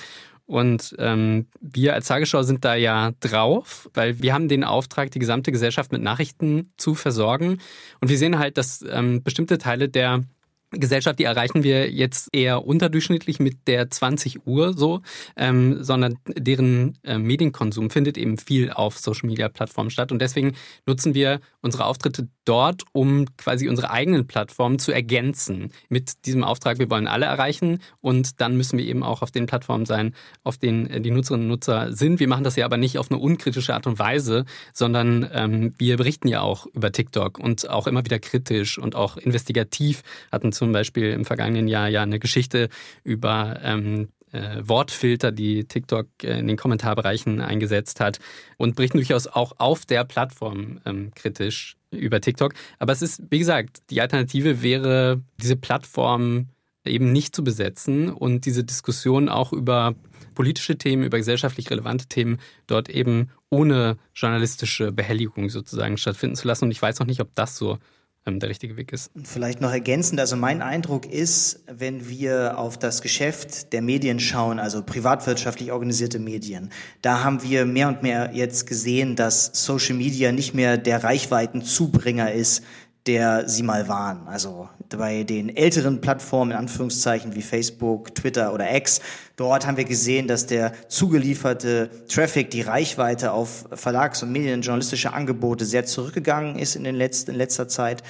Und ähm, wir als Tagesschau sind da ja drauf, weil wir haben den Auftrag, die gesamte Gesellschaft mit Nachrichten zu versorgen. Und wir sehen halt, dass ähm, bestimmte Teile der Gesellschaft, die erreichen wir jetzt eher unterdurchschnittlich mit der 20 Uhr so, ähm, sondern deren äh, Medienkonsum findet eben viel auf Social-Media-Plattformen statt. Und deswegen nutzen wir unsere Auftritte dort, um quasi unsere eigenen Plattformen zu ergänzen. Mit diesem Auftrag, wir wollen alle erreichen und dann müssen wir eben auch auf den Plattformen sein, auf denen äh, die Nutzerinnen und Nutzer sind. Wir machen das ja aber nicht auf eine unkritische Art und Weise, sondern ähm, wir berichten ja auch über TikTok und auch immer wieder kritisch und auch investigativ hatten zum Beispiel im vergangenen Jahr ja eine Geschichte über ähm, äh, Wortfilter, die TikTok äh, in den Kommentarbereichen eingesetzt hat und berichten durchaus auch auf der Plattform ähm, kritisch über TikTok. Aber es ist, wie gesagt, die Alternative wäre, diese Plattform eben nicht zu besetzen und diese Diskussion auch über politische Themen, über gesellschaftlich relevante Themen dort eben ohne journalistische Behelligung sozusagen stattfinden zu lassen. Und ich weiß noch nicht, ob das so der richtige Weg ist. Vielleicht noch ergänzend, also mein Eindruck ist, wenn wir auf das Geschäft der Medien schauen, also privatwirtschaftlich organisierte Medien, da haben wir mehr und mehr jetzt gesehen, dass Social Media nicht mehr der Reichweitenzubringer ist, der sie mal waren. Also bei den älteren Plattformen, in Anführungszeichen, wie Facebook, Twitter oder X, dort haben wir gesehen, dass der zugelieferte Traffic, die Reichweite auf Verlags- und medienjournalistische Angebote sehr zurückgegangen ist in, den letzten, in letzter Zeit.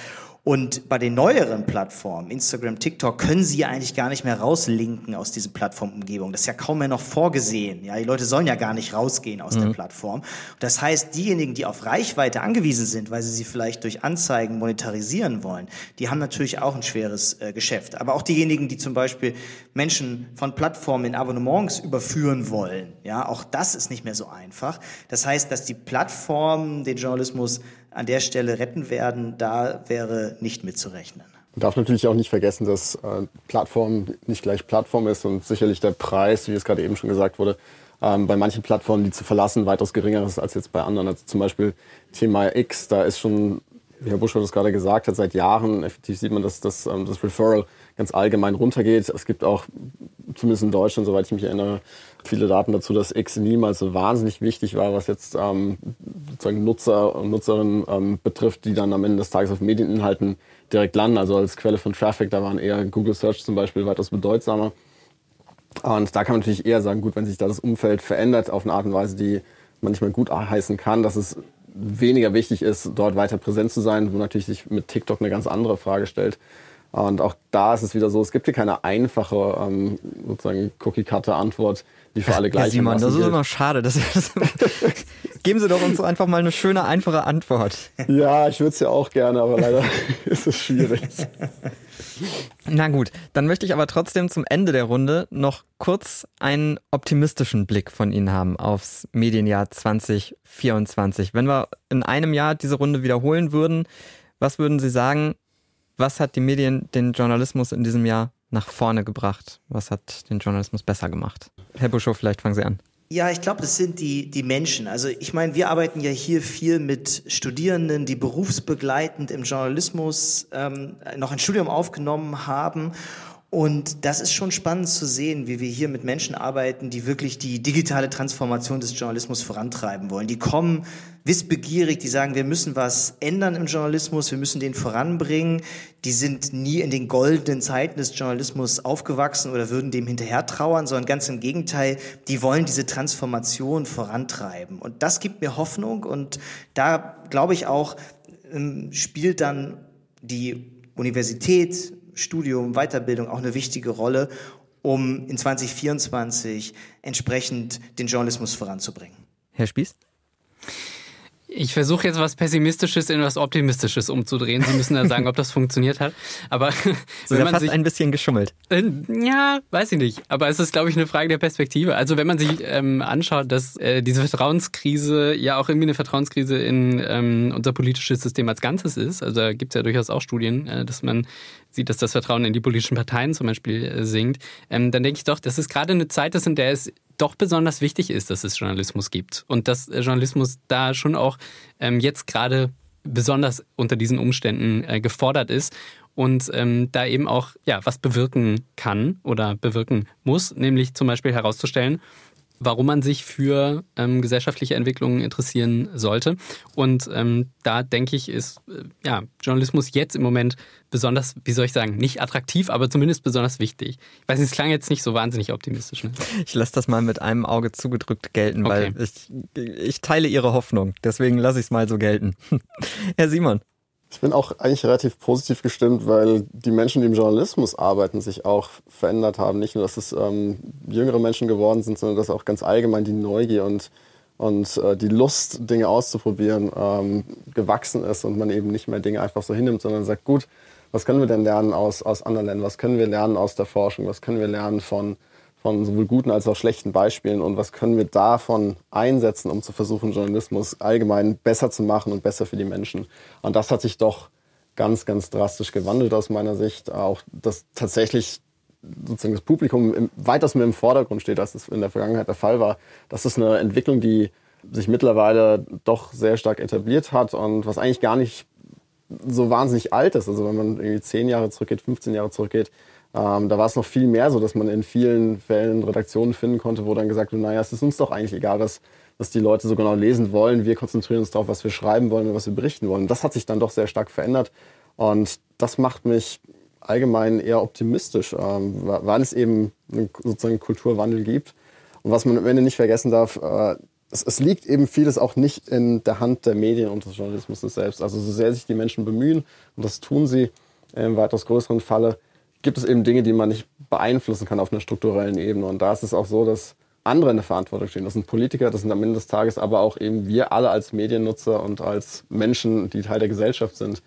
Und bei den neueren Plattformen, Instagram, TikTok, können sie eigentlich gar nicht mehr rauslinken aus diesen Plattformumgebungen. Das ist ja kaum mehr noch vorgesehen. Ja, die Leute sollen ja gar nicht rausgehen aus mhm. der Plattform. Das heißt, diejenigen, die auf Reichweite angewiesen sind, weil sie sie vielleicht durch Anzeigen monetarisieren wollen, die haben natürlich auch ein schweres äh, Geschäft. Aber auch diejenigen, die zum Beispiel Menschen von Plattformen in Abonnements überführen wollen, ja, auch das ist nicht mehr so einfach. Das heißt, dass die Plattformen den Journalismus an der Stelle retten werden, da wäre nicht mitzurechnen. Man darf natürlich auch nicht vergessen, dass äh, Plattform nicht gleich Plattform ist und sicherlich der Preis, wie es gerade eben schon gesagt wurde, ähm, bei manchen Plattformen, die zu verlassen, weitaus geringer ist als jetzt bei anderen. Also zum Beispiel Thema X, da ist schon, wie Herr Buschmann das gerade gesagt hat, seit Jahren effektiv sieht man, dass das, ähm, das Referral ganz allgemein runtergeht. Es gibt auch, zumindest in Deutschland, soweit ich mich erinnere, viele Daten dazu, dass X niemals so wahnsinnig wichtig war, was jetzt ähm, sozusagen Nutzer und Nutzerinnen ähm, betrifft, die dann am Ende des Tages auf Medieninhalten direkt landen. Also als Quelle von Traffic, da waren eher Google Search zum Beispiel weitaus bedeutsamer. Und da kann man natürlich eher sagen, gut, wenn sich da das Umfeld verändert auf eine Art und Weise, die manchmal gut heißen kann, dass es weniger wichtig ist, dort weiter präsent zu sein, wo natürlich sich mit TikTok eine ganz andere Frage stellt. Und auch da ist es wieder so, es gibt hier keine einfache ähm, sozusagen Cookie-Cutter-Antwort, die für alle gleich ist. Ja, Simon, das ist immer schade. Das, das Geben Sie doch uns einfach mal eine schöne, einfache Antwort. Ja, ich würde es ja auch gerne, aber leider ist es schwierig. Na gut, dann möchte ich aber trotzdem zum Ende der Runde noch kurz einen optimistischen Blick von Ihnen haben aufs Medienjahr 2024. Wenn wir in einem Jahr diese Runde wiederholen würden, was würden Sie sagen, was hat die Medien, den Journalismus in diesem Jahr nach vorne gebracht? Was hat den Journalismus besser gemacht? Herr Buschow, vielleicht fangen Sie an. Ja, ich glaube, das sind die, die Menschen. Also ich meine, wir arbeiten ja hier viel mit Studierenden, die berufsbegleitend im Journalismus ähm, noch ein Studium aufgenommen haben. Und das ist schon spannend zu sehen, wie wir hier mit Menschen arbeiten, die wirklich die digitale Transformation des Journalismus vorantreiben wollen. Die kommen wissbegierig, die sagen, wir müssen was ändern im Journalismus, wir müssen den voranbringen. Die sind nie in den goldenen Zeiten des Journalismus aufgewachsen oder würden dem hinterher trauern, sondern ganz im Gegenteil, die wollen diese Transformation vorantreiben. Und das gibt mir Hoffnung und da glaube ich auch, ähm, spielt dann die Universität, Studium, Weiterbildung auch eine wichtige Rolle, um in 2024 entsprechend den Journalismus voranzubringen. Herr Spieß? Ich versuche jetzt was Pessimistisches in was Optimistisches umzudrehen. Sie müssen ja sagen, ob das funktioniert hat. Aber wenn man fast sich, ein bisschen geschummelt. Äh, ja, weiß ich nicht. Aber es ist, glaube ich, eine Frage der Perspektive. Also wenn man sich ähm, anschaut, dass äh, diese Vertrauenskrise ja auch irgendwie eine Vertrauenskrise in ähm, unser politisches System als Ganzes ist. Also da gibt es ja durchaus auch Studien, äh, dass man sieht, dass das Vertrauen in die politischen Parteien zum Beispiel äh, sinkt. Ähm, dann denke ich doch, dass es gerade eine Zeit ist, in der es doch besonders wichtig ist, dass es Journalismus gibt. Und dass Journalismus da schon auch ähm, jetzt gerade besonders unter diesen Umständen äh, gefordert ist und ähm, da eben auch ja was bewirken kann oder bewirken muss, nämlich zum Beispiel herauszustellen, warum man sich für ähm, gesellschaftliche Entwicklungen interessieren sollte. Und ähm, da denke ich, ist äh, ja, Journalismus jetzt im Moment besonders, wie soll ich sagen, nicht attraktiv, aber zumindest besonders wichtig. Ich weiß nicht, es klang jetzt nicht so wahnsinnig optimistisch. Ne? Ich lasse das mal mit einem Auge zugedrückt gelten, okay. weil ich, ich teile Ihre Hoffnung. Deswegen lasse ich es mal so gelten. Herr Simon. Ich bin auch eigentlich relativ positiv gestimmt, weil die Menschen, die im Journalismus arbeiten, sich auch verändert haben. Nicht nur, dass es ähm, jüngere Menschen geworden sind, sondern dass auch ganz allgemein die Neugier und, und äh, die Lust, Dinge auszuprobieren, ähm, gewachsen ist und man eben nicht mehr Dinge einfach so hinnimmt, sondern sagt, gut, was können wir denn lernen aus, aus anderen Ländern? Was können wir lernen aus der Forschung? Was können wir lernen von, von sowohl guten als auch schlechten Beispielen und was können wir davon einsetzen, um zu versuchen, Journalismus allgemein besser zu machen und besser für die Menschen. Und das hat sich doch ganz, ganz drastisch gewandelt aus meiner Sicht. Auch, dass tatsächlich sozusagen das Publikum im, weitaus mehr im Vordergrund steht, als es in der Vergangenheit der Fall war. Das ist eine Entwicklung, die sich mittlerweile doch sehr stark etabliert hat und was eigentlich gar nicht so wahnsinnig alt ist. Also wenn man irgendwie 10 Jahre zurückgeht, 15 Jahre zurückgeht, ähm, da war es noch viel mehr so, dass man in vielen Fällen Redaktionen finden konnte, wo dann gesagt wird, naja, es ist uns doch eigentlich egal, dass, dass die Leute so genau lesen wollen. Wir konzentrieren uns darauf, was wir schreiben wollen und was wir berichten wollen. Das hat sich dann doch sehr stark verändert. Und das macht mich allgemein eher optimistisch, ähm, weil es eben sozusagen einen Kulturwandel gibt. Und was man am Ende nicht vergessen darf, äh, es, es, liegt eben vieles auch nicht in der Hand der Medien und des Journalismus selbst. Also so sehr sich die Menschen bemühen, und das tun sie im weitaus größeren Falle, gibt es eben Dinge, die man nicht beeinflussen kann auf einer strukturellen Ebene. Und da ist es auch so, dass andere in der Verantwortung stehen. Das sind Politiker, das sind am Ende des Tages aber auch eben wir alle als Mediennutzer und als Menschen, die Teil der Gesellschaft sind,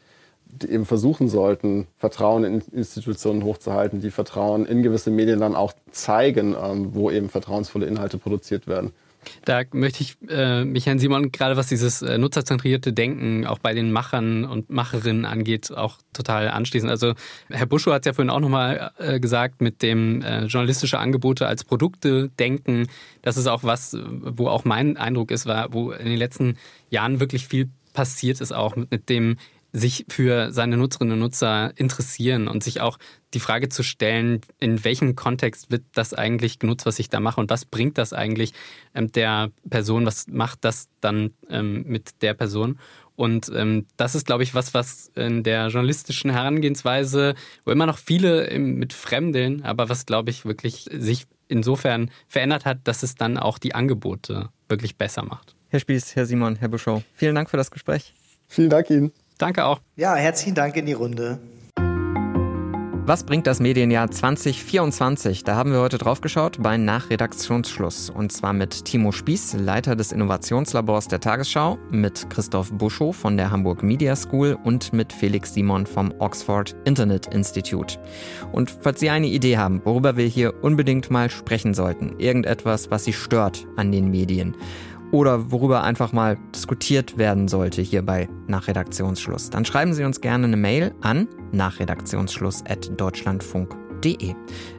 die eben versuchen sollten, Vertrauen in Institutionen hochzuhalten, die Vertrauen in gewisse Medien dann auch zeigen, ähm, wo eben vertrauensvolle Inhalte produziert werden. Da möchte ich äh, mich Herrn Simon gerade was dieses äh, nutzerzentrierte Denken auch bei den Machern und Macherinnen angeht, auch total anschließen. Also Herr Buschow hat es ja vorhin auch nochmal äh, gesagt, mit dem äh, journalistische Angebote als Produkte denken. Das ist auch was, wo auch mein Eindruck ist, war, wo in den letzten Jahren wirklich viel passiert ist, auch mit, mit dem sich für seine Nutzerinnen und Nutzer interessieren und sich auch die Frage zu stellen, in welchem Kontext wird das eigentlich genutzt, was ich da mache und was bringt das eigentlich ähm, der Person, was macht das dann ähm, mit der Person. Und ähm, das ist, glaube ich, was, was in der journalistischen Herangehensweise, wo immer noch viele mit Fremdeln, aber was, glaube ich, wirklich sich insofern verändert hat, dass es dann auch die Angebote wirklich besser macht. Herr Spieß, Herr Simon, Herr Buschow, vielen Dank für das Gespräch. Vielen Dank Ihnen. Danke auch. Ja, herzlichen Dank in die Runde. Was bringt das Medienjahr 2024? Da haben wir heute drauf geschaut bei Nachredaktionsschluss. Und zwar mit Timo Spieß, Leiter des Innovationslabors der Tagesschau, mit Christoph Buschow von der Hamburg Media School und mit Felix Simon vom Oxford Internet Institute. Und falls Sie eine Idee haben, worüber wir hier unbedingt mal sprechen sollten, irgendetwas, was Sie stört an den Medien, oder worüber einfach mal diskutiert werden sollte hier bei Nachredaktionsschluss, dann schreiben Sie uns gerne eine Mail an nachredaktionsschluss.deutschlandfunk.de.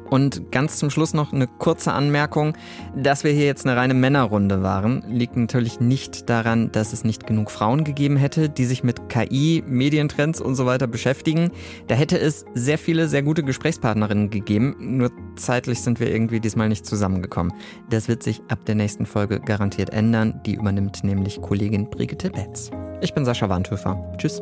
Und ganz zum Schluss noch eine kurze Anmerkung. Dass wir hier jetzt eine reine Männerrunde waren, liegt natürlich nicht daran, dass es nicht genug Frauen gegeben hätte, die sich mit KI, Medientrends und so weiter beschäftigen. Da hätte es sehr viele sehr gute Gesprächspartnerinnen gegeben, nur zeitlich sind wir irgendwie diesmal nicht zusammengekommen. Das wird sich ab der nächsten Folge garantiert ändern. Die übernimmt nämlich Kollegin Brigitte Betz. Ich bin Sascha Wandhöfer. Tschüss.